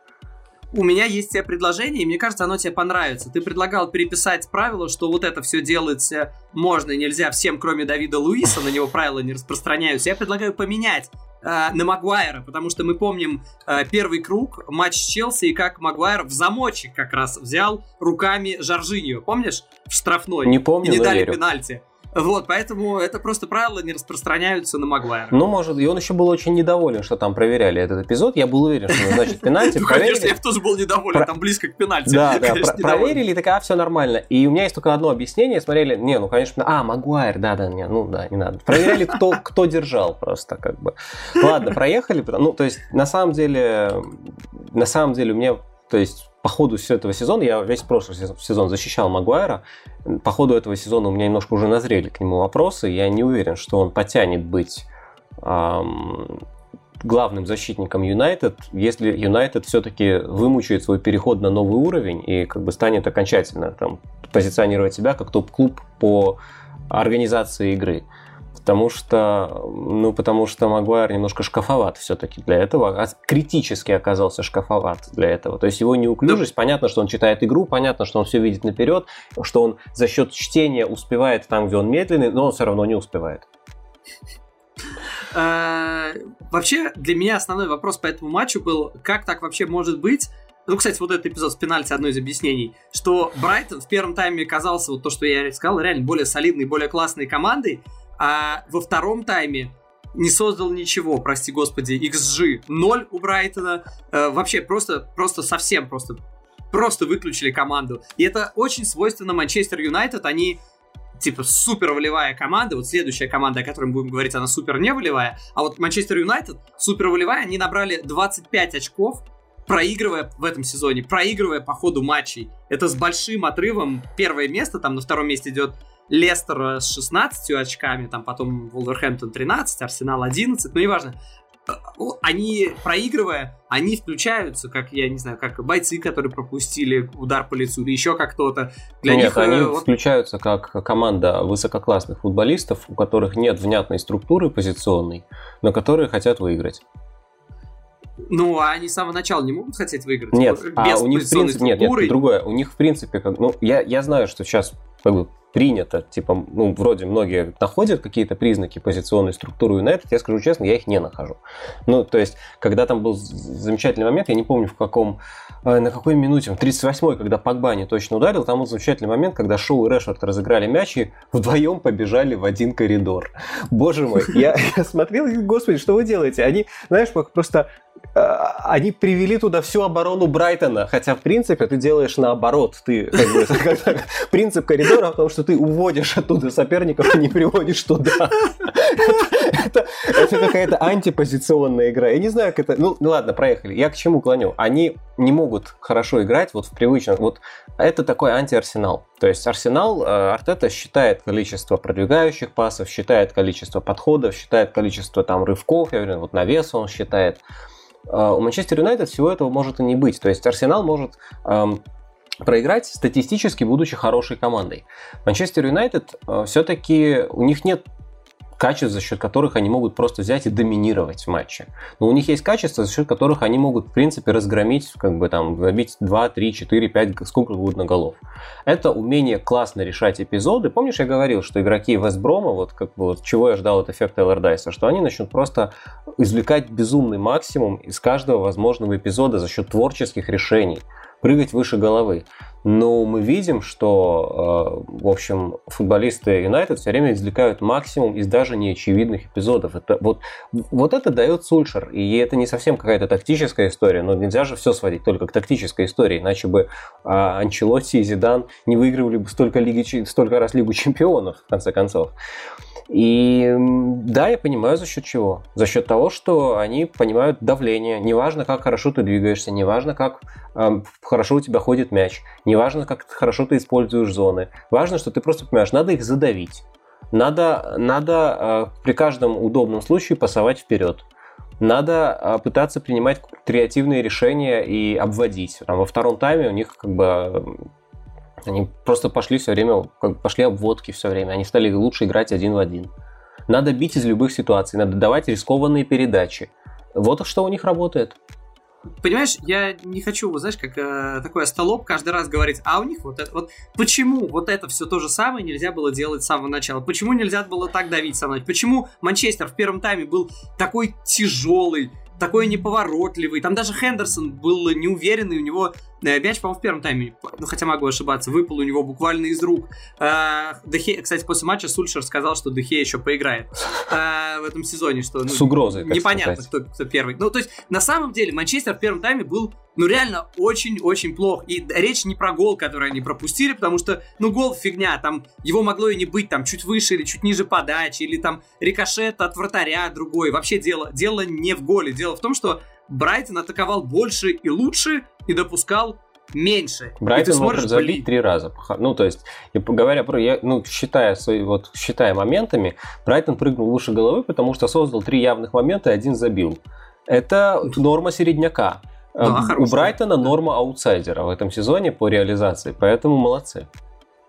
у меня есть тебе предложение, и мне кажется, оно тебе понравится. Ты предлагал переписать правило, что вот это все делается можно и нельзя всем, кроме Давида Луиса, на него правила не распространяются. Я предлагаю поменять э, на Магуайра, потому что мы помним э, первый круг, матч с Челси, и как Магуайр в замочек как раз взял руками Жоржинью, помнишь? В штрафной. Не помню, и не дали верю. пенальти. Вот, поэтому это просто правила не распространяются на Магуайра. Ну, может, и он еще был очень недоволен, что там проверяли этот эпизод. Я был уверен, что значит пенальти. Ну, конечно, я тоже был недоволен, там близко к пенальти. Да, да, проверили, и такая, а, все нормально. И у меня есть только одно объяснение, смотрели, не, ну, конечно, а, Магуайр, да, да, не, ну, да, не надо. Проверяли, кто, кто держал просто, как бы. Ладно, проехали, ну, то есть, на самом деле, на самом деле, у меня, то есть, по ходу этого сезона, я весь прошлый сезон защищал Магуайра, по ходу этого сезона у меня немножко уже назрели к нему вопросы, я не уверен, что он потянет быть эм, главным защитником Юнайтед, если Юнайтед все-таки вымучает свой переход на новый уровень и как бы станет окончательно там, позиционировать себя как топ-клуб по организации игры. Потому что, ну, потому что Магуайр немножко шкафоват все-таки для этого, а критически оказался шкафоват для этого. То есть его неуклюжесть, понятно, что он читает игру, понятно, что он все видит наперед, что он за счет чтения успевает там, где он медленный, но он все равно не успевает. А, вообще, для меня основной вопрос по этому матчу был, как так вообще может быть, ну, кстати, вот этот эпизод с пенальти одно из объяснений, что Брайтон в первом тайме казался, вот то, что я сказал, реально более солидной, более классной командой, а во втором тайме не создал ничего, прости господи, XG 0 у Брайтона, э, вообще просто, просто совсем просто, просто выключили команду. И это очень свойственно Манчестер Юнайтед, они типа супер волевая команда, вот следующая команда, о которой мы будем говорить, она супер не волевая, а вот Манчестер Юнайтед супер волевая, они набрали 25 очков, проигрывая в этом сезоне, проигрывая по ходу матчей. Это с большим отрывом. Первое место, там на втором месте идет Лестер с 16 очками, там потом Волверхэмптон 13, Арсенал 11, ну неважно. Э, они, проигрывая, они включаются, как, я не знаю, как бойцы, которые пропустили удар по лицу, или еще как кто-то. Для нет, них, они э, вот... включаются как команда высококлассных футболистов, у которых нет внятной структуры позиционной, но которые хотят выиграть. Ну, а они с самого начала не могут хотеть выиграть? Нет, без а у них в принципе, нет, нет, другое. У них в принципе, как, ну, я, я знаю, что сейчас как бы, принято, типа, ну, вроде многие находят какие-то признаки позиционной структуры Юнайтед, я скажу честно, я их не нахожу. Ну, то есть, когда там был замечательный момент, я не помню в каком, э, на какой минуте, в 38-й, когда Погба не точно ударил, там был замечательный момент, когда Шоу и Решфорд разыграли мяч и вдвоем побежали в один коридор. Боже мой, я, [laughs] смотрел, господи, что вы делаете? Они, знаешь, просто они привели туда всю оборону Брайтона, хотя, в принципе, ты делаешь наоборот. Ты, как бы, [laughs] принцип коридора, потому что что ты уводишь оттуда соперников и не приводишь туда. Это какая-то антипозиционная игра. Я не знаю, как это... Ну, ладно, проехали. Я к чему клоню? Они не могут хорошо играть вот в привычном... Вот это такой анти-арсенал. То есть арсенал, э, Артета считает количество продвигающих пасов, считает количество подходов, считает количество там рывков, я уверен, вот на вес он считает. Э, у Манчестер Юнайтед всего этого может и не быть. То есть Арсенал может эм, проиграть, статистически будучи хорошей командой. Манчестер Юнайтед э, все-таки у них нет качеств, за счет которых они могут просто взять и доминировать в матче. Но у них есть качества, за счет которых они могут, в принципе, разгромить, как бы там, забить 2, 3, 4, 5, сколько угодно голов. Это умение классно решать эпизоды. Помнишь, я говорил, что игроки Вестброма, вот как бы вот чего я ждал от эффекта Эллардайса, что они начнут просто извлекать безумный максимум из каждого возможного эпизода за счет творческих решений прыгать выше головы. Но мы видим, что, э, в общем, футболисты Юнайтед все время извлекают максимум из даже неочевидных эпизодов. Это, вот, вот это дает Сульшер. И это не совсем какая-то тактическая история, но нельзя же все сводить только к тактической истории, иначе бы а, Анчелотти и Зидан не выигрывали бы столько, лиги, столько раз Лигу чемпионов, в конце концов. И да, я понимаю, за счет чего. За счет того, что они понимают давление. Неважно, как хорошо ты двигаешься, неважно, как э, хорошо у тебя ходит мяч, неважно, как хорошо ты используешь зоны. Важно, что ты просто понимаешь, надо их задавить. Надо, надо э, при каждом удобном случае пасовать вперед. Надо э, пытаться принимать креативные решения и обводить. Там, во втором тайме у них как бы они просто пошли все время, как пошли обводки все время. Они стали лучше играть один в один. Надо бить из любых ситуаций, надо давать рискованные передачи. Вот что у них работает. Понимаешь, я не хочу, знаешь, как э, такой остолоп каждый раз говорить, а у них вот это вот почему вот это все то же самое нельзя было делать с самого начала? Почему нельзя было так давить со мной? Почему Манчестер в первом тайме был такой тяжелый, такой неповоротливый. Там даже Хендерсон был неуверенный, у него мяч, по-моему, в первом тайме, ну хотя могу ошибаться, выпал у него буквально из рук. Э, Дехе, кстати, после матча Сульшер сказал, что Дехе еще поиграет э, в этом сезоне, что ну, с угрозой. Непонятно, кто, кто первый. Ну то есть на самом деле Манчестер в первом тайме был ну реально очень-очень плохо. И речь не про гол, который они пропустили, потому что, ну, гол фигня, там его могло и не быть, там, чуть выше или чуть ниже подачи, или там рикошет от вратаря другой. Вообще дело, дело не в голе, дело в том, что Брайтон атаковал больше и лучше и допускал меньше. Брайтон может забить три раза. Ну, то есть, говоря про, я, ну, считая, свои, вот, считая моментами, Брайтон прыгнул выше головы, потому что создал три явных момента и один забил. Это норма середняка. Да, У Брайтона норма аутсайдера в этом сезоне по реализации, поэтому молодцы.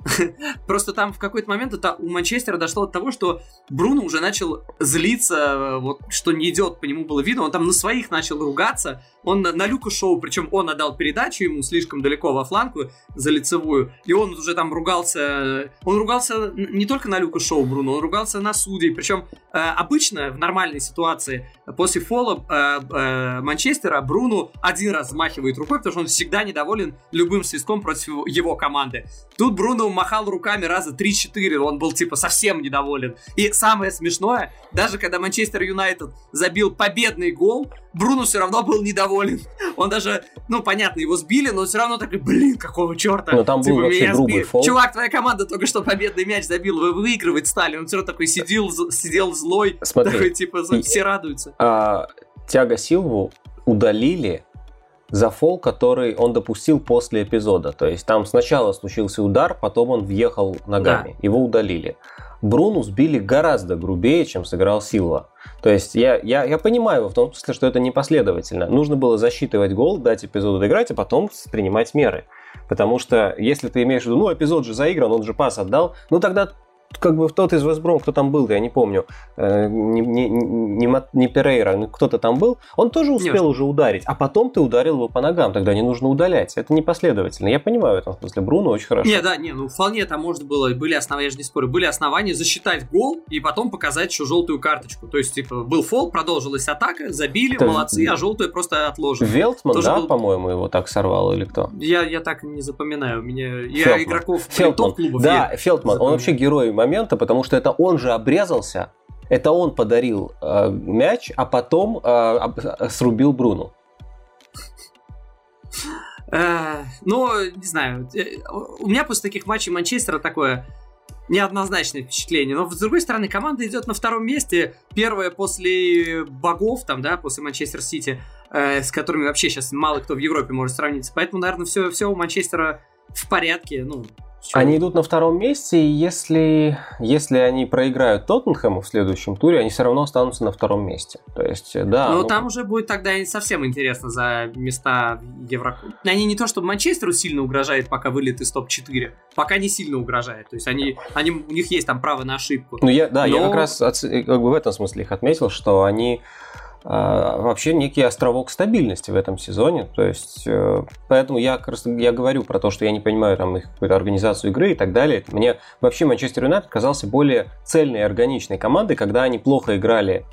[laughs] Просто там в какой-то момент это у Манчестера дошло до того, что Бруно уже начал злиться, вот, что не идет, по нему было видно, он там на своих начал ругаться, он на, на Люку шоу, причем он отдал передачу ему слишком далеко во фланку за лицевую, и он уже там ругался, он ругался не только на Люку шоу Бруно, он ругался на судей, причем э, обычно в нормальной ситуации после фола э, э, Манчестера Бруно один раз взмахивает рукой, потому что он всегда недоволен любым свистком против его команды. Тут Бруно махал руками раза 3-4, он был типа совсем недоволен. И самое смешное, даже когда Манчестер Юнайтед забил победный гол, Бруно все равно был недоволен. [laughs] Он даже, ну, понятно, его сбили, но все равно такой, блин, какого черта? Но там типа, был вообще грубый фол. Чувак, твоя команда только что победный мяч забил, вы выигрывать стали. Он все равно такой сидел, сидел злой, Смотри, такой, типа, все радуются. А, Тяга Силву удалили за фол, который он допустил после эпизода. То есть там сначала случился удар, потом он въехал ногами. Да. Его удалили. Бруну сбили гораздо грубее, чем сыграл Силва. То есть я, я, я понимаю в том смысле, что это непоследовательно. Нужно было засчитывать гол, дать эпизоду доиграть, а потом принимать меры. Потому что если ты имеешь в виду, ну, эпизод же заигран, он же пас отдал, ну, тогда как бы тот из Вестбром, кто там был, я не помню, э, не, не, не, не Перейра, ну, кто-то там был, он тоже успел Нет. уже ударить, а потом ты ударил его по ногам, тогда не нужно удалять. Это непоследовательно. Я понимаю в этом смысле Бруно очень хорошо. Не, да, не, ну вполне там может было, были основания, я же не спорю, были основания засчитать гол и потом показать еще желтую карточку. То есть, типа, был фол, продолжилась атака, забили, Это... молодцы, а желтую просто отложили. Велтман, тоже да, был... по-моему, его так сорвал или кто? Я, я так не запоминаю. У меня... Я игроков Фелтман. клубов Да, Фелтман, он вообще герой момента, потому что это он же обрезался, это он подарил э, мяч, а потом э, срубил Бруну. Э, ну, не знаю. Э, у меня после таких матчей Манчестера такое неоднозначное впечатление. Но, с другой стороны, команда идет на втором месте. Первая после богов, там, да, после Манчестер Сити, э, с которыми вообще сейчас мало кто в Европе может сравниться. Поэтому, наверное, все, все у Манчестера в порядке. Ну, они идут на втором месте, и если, если они проиграют Тоттенхэму в следующем туре, они все равно останутся на втором месте. То есть, да. Ну, ну там уже будет тогда совсем интересно за места в Еврокубке. Они не то, чтобы Манчестеру сильно угрожает, пока вылет из топ-4, пока не сильно угрожает. То есть они, они, у них есть там право на ошибку. Ну, я, да, Но... я как раз как бы в этом смысле их отметил, что они вообще некий островок стабильности в этом сезоне. То есть, э, поэтому я, я говорю про то, что я не понимаю там их какую-то организацию игры и так далее. Мне вообще Манчестер Юнайтед казался более цельной и органичной командой, когда они плохо играли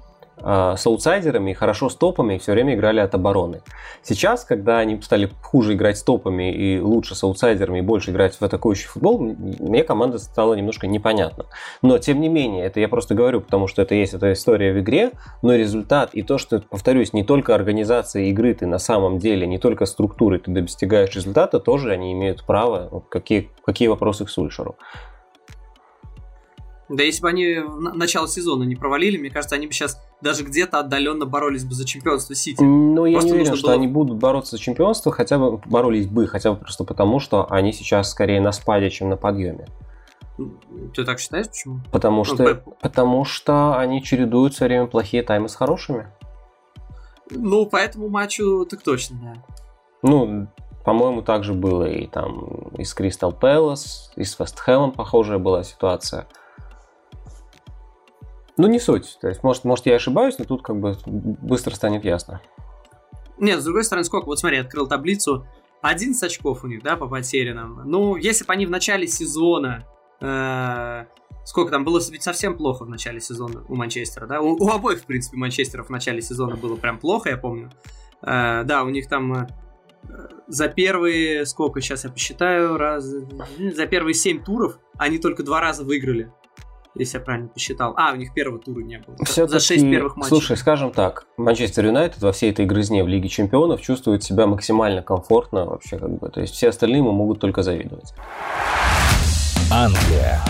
с аутсайдерами, хорошо с топами и все время играли от обороны. Сейчас, когда они стали хуже играть с топами и лучше с аутсайдерами и больше играть в атакующий футбол, мне команда стала немножко непонятна. Но, тем не менее, это я просто говорю, потому что это есть эта история в игре, но результат и то, что, повторюсь, не только организация игры ты на самом деле, не только структуры ты достигаешь результата, тоже они имеют право, какие, какие вопросы к Сульшеру. Да если бы они начало сезона не провалили, мне кажется, они бы сейчас даже где-то отдаленно боролись бы за чемпионство Сити. Ну, я просто не уверен, что было... они будут бороться за чемпионство, хотя бы боролись бы, хотя бы просто потому, что они сейчас скорее на спаде, чем на подъеме. Ты так считаешь, почему? Потому ну, что, по... потому что они чередуют все время плохие таймы с хорошими. Ну, по этому матчу так точно, да. Ну, по-моему, так же было и там и с Кристал Пэлас, и с Вестхэмом похожая была ситуация. Ну, не суть. То есть, может, может, я ошибаюсь, но тут как бы быстро станет ясно. Нет, с другой стороны, сколько? Вот смотри, открыл таблицу. 11 очков у них, да, по потерянным. Ну, если бы они в начале сезона... Э, сколько там было ведь совсем плохо в начале сезона у Манчестера, да? У, у обоих, в принципе, Манчестеров в начале сезона было прям плохо, я помню. Э, да, у них там... Э, за первые, сколько сейчас я посчитаю, раз, за первые 7 туров они только два раза выиграли если я правильно посчитал. А, у них первого тура не было. Все За шесть первых матчей. Слушай, скажем так, Манчестер Юнайтед во всей этой грызне в Лиге Чемпионов чувствует себя максимально комфортно вообще как бы. То есть все остальные ему могут только завидовать. Англия.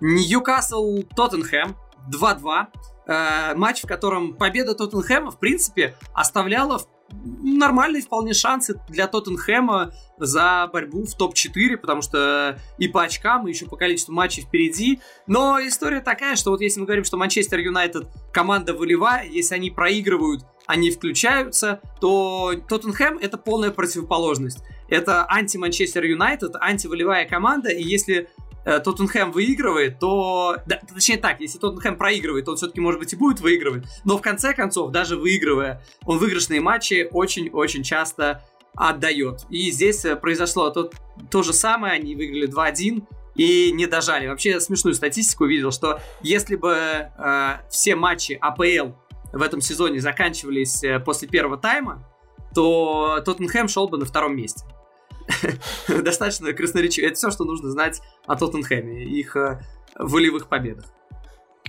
Ньюкасл Тоттенхэм 2-2. Э, матч, в котором победа Тоттенхэма, в принципе, оставляла нормальные вполне шансы для Тоттенхэма за борьбу в топ-4, потому что и по очкам, и еще по количеству матчей впереди. Но история такая, что вот если мы говорим, что Манчестер Юнайтед команда волевая, если они проигрывают, они включаются, то Тоттенхэм это полная противоположность. Это анти-Манчестер Юнайтед, антиволевая команда, и если Тоттенхэм выигрывает, то... Да, точнее так, если Тоттенхэм проигрывает, то он все-таки, может быть, и будет выигрывать. Но в конце концов, даже выигрывая, он выигрышные матчи очень-очень часто отдает. И здесь э, произошло то, то же самое, они выиграли 2-1 и не дожали. Вообще смешную статистику увидел, что если бы э, все матчи АПЛ в этом сезоне заканчивались э, после первого тайма, то Тоттенхэм шел бы на втором месте. [laughs] достаточно красноречиво. Это все, что нужно знать о Тоттенхэме и их э, волевых победах.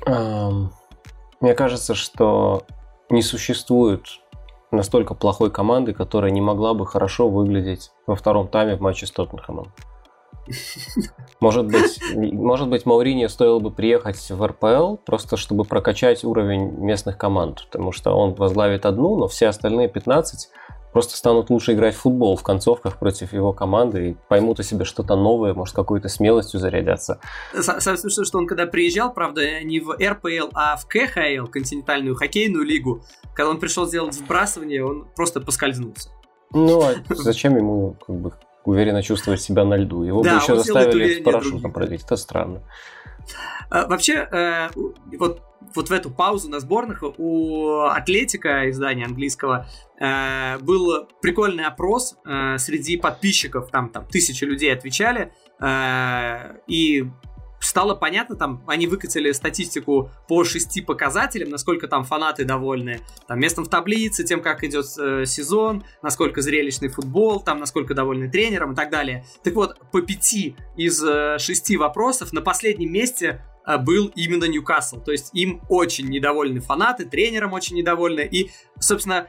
Мне кажется, что не существует настолько плохой команды, которая не могла бы хорошо выглядеть во втором тайме в матче с Тоттенхэмом. [laughs] Может быть, может быть, Маурини стоило бы приехать в РПЛ, просто чтобы прокачать уровень местных команд, потому что он возглавит одну, но все остальные 15 просто станут лучше играть в футбол в концовках против его команды и поймут о себе что-то новое, может, какой-то смелостью зарядятся. Самое смешное, что он когда приезжал, правда, не в РПЛ, а в КХЛ, континентальную хоккейную лигу, когда он пришел сделать вбрасывание, он просто поскользнулся. Ну, а [laughs] зачем ему как бы уверенно чувствовать себя на льду? Его да, бы еще заставили с парашютом прыгать. Это странно. А, вообще, э, вот вот в эту паузу на сборных у Атлетика, издания английского, э, был прикольный опрос э, среди подписчиков, там, там тысячи людей отвечали, э, и стало понятно, там они выкатили статистику по шести показателям, насколько там фанаты довольны, там местом в таблице, тем, как идет э, сезон, насколько зрелищный футбол, там насколько довольны тренером и так далее. Так вот, по пяти из э, шести вопросов на последнем месте а, был именно Ньюкасл. То есть им очень недовольны фанаты, тренером очень недовольны. И, собственно,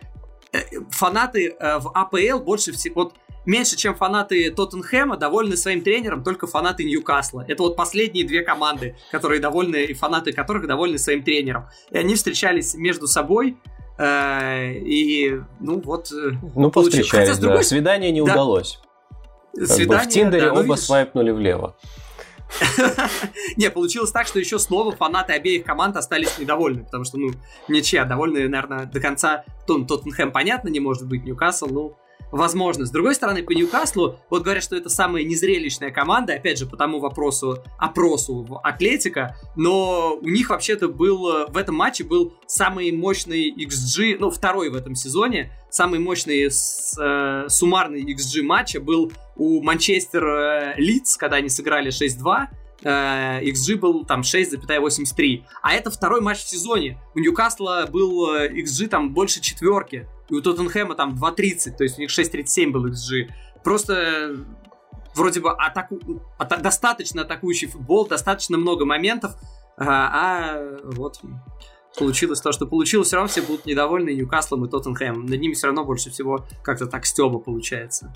э, фанаты э, в АПЛ больше всего... Вот меньше, чем фанаты Тоттенхэма, довольны своим тренером только фанаты Ньюкасла. Это вот последние две команды, которые довольны, и фанаты которых довольны своим тренером. И они встречались между собой, э, и, ну вот... Ну, повстречались, Хотя, другой... да. Свидание не да. удалось. Свидание, в Тиндере да, ну, оба видишь... свайпнули влево. [laughs] Не, получилось так, что еще снова фанаты обеих команд остались недовольны, потому что, ну, ничья, довольны, наверное, до конца Тоттенхэм, понятно, не может быть Ньюкасл, ну, возможно. С другой стороны, по Ньюкаслу, вот говорят, что это самая незрелищная команда, опять же, по тому вопросу, опросу в Атлетика, но у них вообще-то был, в этом матче был самый мощный XG, ну, второй в этом сезоне, самый мощный э, суммарный XG матча был у Манчестер э, Лидс, когда они сыграли 6-2, э, XG был там 6,83. А это второй матч в сезоне. У Ньюкасла был э, XG там больше четверки. И у Тоттенхэма там 2.30, то есть у них 6.37 был XG. Просто вроде бы атаку... ата... достаточно атакующий футбол, достаточно много моментов, а, а вот получилось то, что получилось. Все равно все будут недовольны Ньюкаслом и Тоттенхэмом. Над ними все равно больше всего как-то так стеба получается.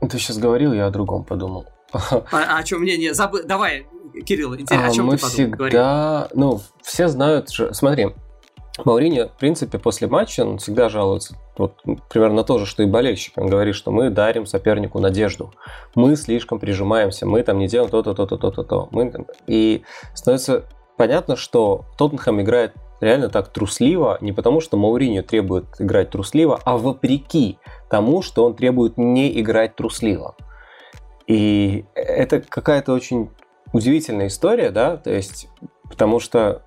Ты сейчас говорил, я о другом подумал. [laughs] А, а о чем мнение? Забы... Давай, Кирилл, интересно, а, о чем мы ты подумал? всегда, Говори. ну, все знают же, смотри, Маурини, в принципе, после матча он всегда жалуется вот, примерно то же, что и болельщик. Он говорит, что мы дарим сопернику надежду. Мы слишком прижимаемся, мы там не делаем то-то, то-то, то-то, то. Мы... И становится понятно, что Тоттенхэм играет реально так трусливо, не потому что Мауринio требует играть трусливо, а вопреки тому, что он требует не играть трусливо. И это какая-то очень удивительная история, да, то есть, потому что,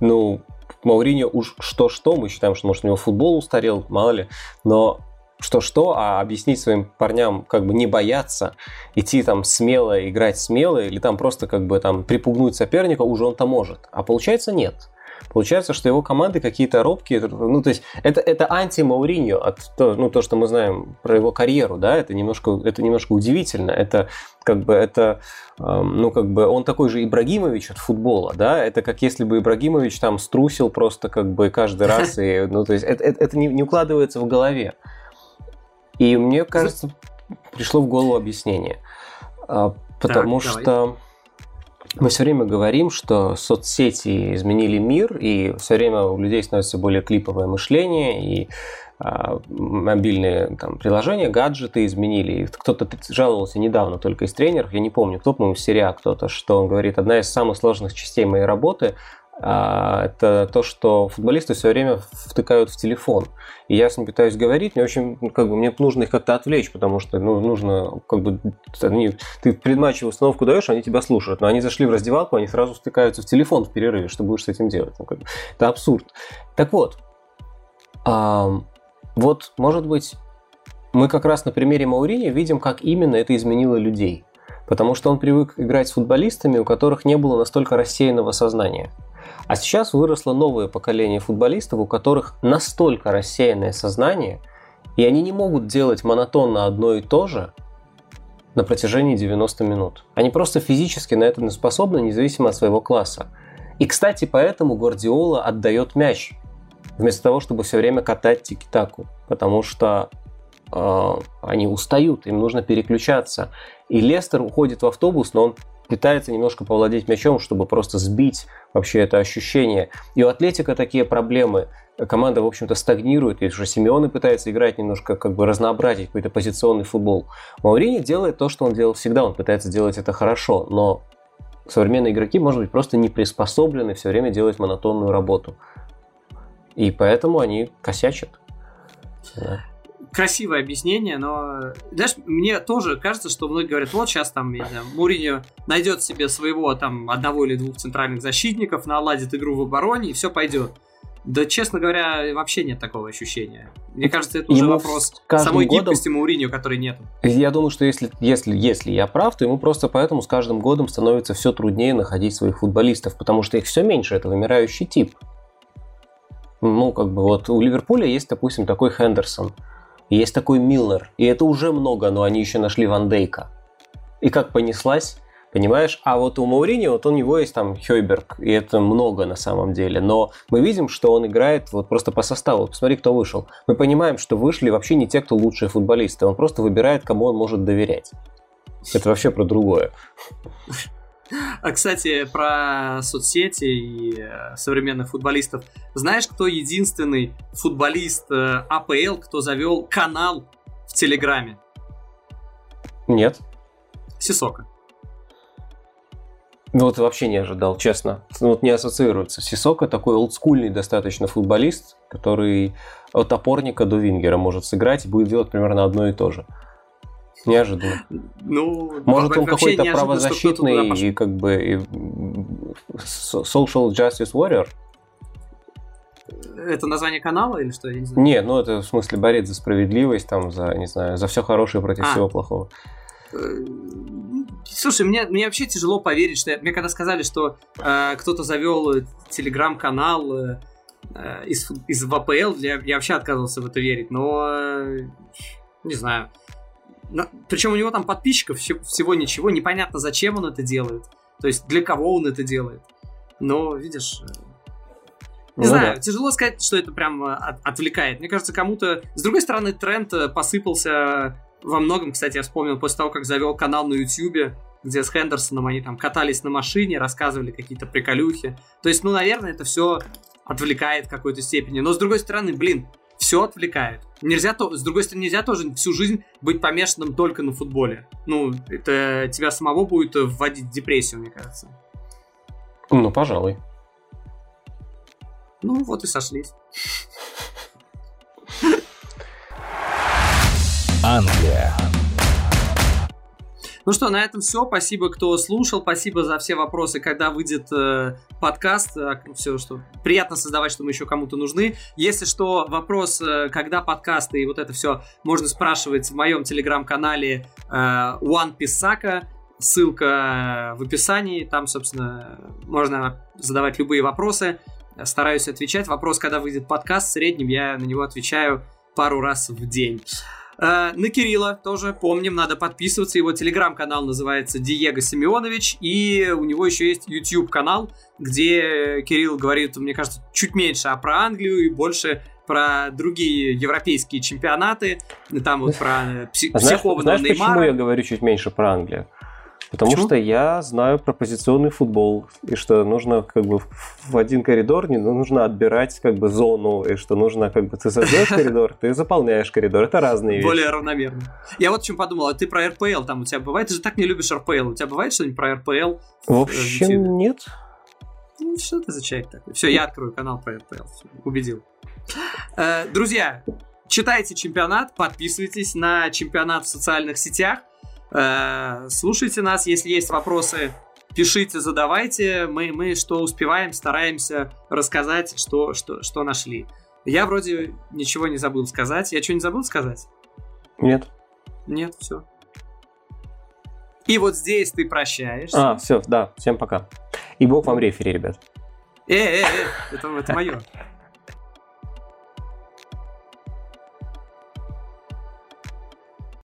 ну, Мауринio уж что-что, мы считаем, что, может, у него футбол устарел, мало ли, но что-что, а объяснить своим парням, как бы не бояться, идти там смело, играть смело, или там просто как бы там припугнуть соперника, уже он-то может. А получается нет. Получается, что его команды какие-то робкие, ну, то есть это, это анти-Мауриньо, от ну, то, что мы знаем про его карьеру, да, это немножко, это немножко удивительно, это как бы, это, эм, ну, как бы, он такой же Ибрагимович от футбола, да, это как если бы Ибрагимович там струсил просто как бы каждый раз, и, ну, то есть это, это, это не, не укладывается в голове. И мне кажется, пришло в голову объяснение, а, потому так, что... Давай мы все время говорим, что соцсети изменили мир, и все время у людей становится более клиповое мышление, и а, мобильные там, приложения, гаджеты изменили. Кто-то жаловался недавно только из тренеров, я не помню, кто, по-моему, Серия кто-то, что он говорит, одна из самых сложных частей моей работы это то, что футболисты все время втыкают в телефон. И я с ним пытаюсь говорить, мне очень, ну, как бы, мне нужно их как-то отвлечь, потому что, ну, нужно, как бы, они, ты предматчевую установку даешь, они тебя слушают, но они зашли в раздевалку, они сразу втыкаются в телефон в перерыве, что будешь с этим делать? Ну, как бы, это абсурд. Так вот, а, вот, может быть, мы как раз на примере Маурини видим, как именно это изменило людей. Потому что он привык играть с футболистами, у которых не было настолько рассеянного сознания. А сейчас выросло новое поколение футболистов, у которых настолько рассеянное сознание, и они не могут делать монотонно одно и то же на протяжении 90 минут. Они просто физически на это не способны, независимо от своего класса. И, кстати, поэтому Гвардиола отдает мяч, вместо того, чтобы все время катать тики-таку, потому что э, они устают, им нужно переключаться. И Лестер уходит в автобус, но он пытается немножко повладеть мячом, чтобы просто сбить вообще это ощущение. И у Атлетика такие проблемы. Команда, в общем-то, стагнирует, и уже Симеоны пытается играть немножко, как бы разнообразить какой-то позиционный футбол. Маурини делает то, что он делал всегда, он пытается делать это хорошо, но современные игроки, может быть, просто не приспособлены все время делать монотонную работу. И поэтому они косячат. Да красивое объяснение, но, знаешь, мне тоже кажется, что многие говорят, вот сейчас там, я знаю, Муриньо найдет себе своего там одного или двух центральных защитников, наладит игру в обороне, и все пойдет. Да, честно говоря, вообще нет такого ощущения. Мне кажется, это уже ему вопрос самой годом... гибкости Мауриньо, которой нет. Я думаю, что если, если, если я прав, то ему просто поэтому с каждым годом становится все труднее находить своих футболистов, потому что их все меньше, это вымирающий тип. Ну, как бы вот у Ливерпуля есть, допустим, такой Хендерсон – есть такой Милнер, и это уже много, но они еще нашли Ван Дейка. И как понеслась, понимаешь? А вот у Маурини, вот у него есть там Хойберг, и это много на самом деле. Но мы видим, что он играет вот просто по составу. Посмотри, кто вышел. Мы понимаем, что вышли вообще не те, кто лучшие футболисты. Он просто выбирает, кому он может доверять. Это вообще про другое. А, кстати, про соцсети и э, современных футболистов. Знаешь, кто единственный футболист э, АПЛ, кто завел канал в Телеграме? Нет. Сисока. Ну вот вообще не ожидал, честно. Ну, вот не ассоциируется. Сисока такой олдскульный достаточно футболист, который от опорника до вингера может сыграть и будет делать примерно одно и то же. Неожиданно. Ну, Может, он какой-то правозащитный и как бы и social justice warrior? Это название канала или что? Я не знаю. Нет, ну это в смысле борец за справедливость, там, за, не знаю, за все хорошее против а. всего плохого. Э, слушай, мне, мне вообще тяжело поверить, что... Мне когда сказали, что э, кто-то завел телеграм-канал э, э из, из ВПЛ, я, я вообще отказывался в это верить, но... Э, не знаю. Причем у него там подписчиков всего ничего, непонятно, зачем он это делает. То есть для кого он это делает. Но, видишь, э, не ну, знаю, да. тяжело сказать, что это прям э, от, отвлекает. Мне кажется, кому-то... С другой стороны, тренд э, посыпался во многом. Кстати, я вспомнил после того, как завел канал на YouTube, где с Хендерсоном они там катались на машине, рассказывали какие-то приколюхи. То есть, ну, наверное, это все отвлекает в какой-то степени. Но с другой стороны, блин, все отвлекает. Нельзя то, с другой стороны, нельзя тоже всю жизнь быть помешанным только на футболе. Ну, это тебя самого будет вводить в депрессию, мне кажется. Ну, пожалуй. Ну, вот и сошлись. Англия. Ну что, на этом все. Спасибо, кто слушал. Спасибо за все вопросы, когда выйдет э, подкаст. Э, все, что приятно создавать, что мы еще кому-то нужны. Если что, вопрос, э, когда подкасты и вот это все можно спрашивать в моем телеграм-канале э, One Pisaka. Ссылка в описании. Там, собственно, можно задавать любые вопросы. Стараюсь отвечать. Вопрос, когда выйдет подкаст, в среднем я на него отвечаю пару раз в день. Э, на Кирилла тоже помним, надо подписываться. Его телеграм-канал называется Диего Семенович. И у него еще есть YouTube канал, где Кирилл говорит, мне кажется, чуть меньше а про Англию и больше про другие европейские чемпионаты. Там вот про пси- а знаешь, знаешь, Неймара. почему я говорю чуть меньше про Англию? Потому Почему? что я знаю про позиционный футбол, и что нужно как бы в один коридор не ну, нужно отбирать как бы зону, и что нужно как бы ты создаешь [laughs] коридор, ты заполняешь коридор. Это разные вещи. Более равномерно. Я вот о чем подумал, а ты про РПЛ там у тебя бывает? Ты же так не любишь РПЛ. У тебя бывает что-нибудь про РПЛ? В в общем, нет. Ну, что ты за человек такой? Все, я открою канал про РПЛ. Убедил. Э, друзья, читайте чемпионат, подписывайтесь на чемпионат в социальных сетях. Э, слушайте нас, если есть вопросы, пишите, задавайте. Мы, мы что успеваем, стараемся рассказать, что, что, что нашли. Я вроде ничего не забыл сказать. Я что-нибудь забыл сказать? Нет. Нет, все. И вот здесь ты прощаешься. А, все, да, всем пока. И бог вам рефери, ребят. Э, э, э, это, это мое.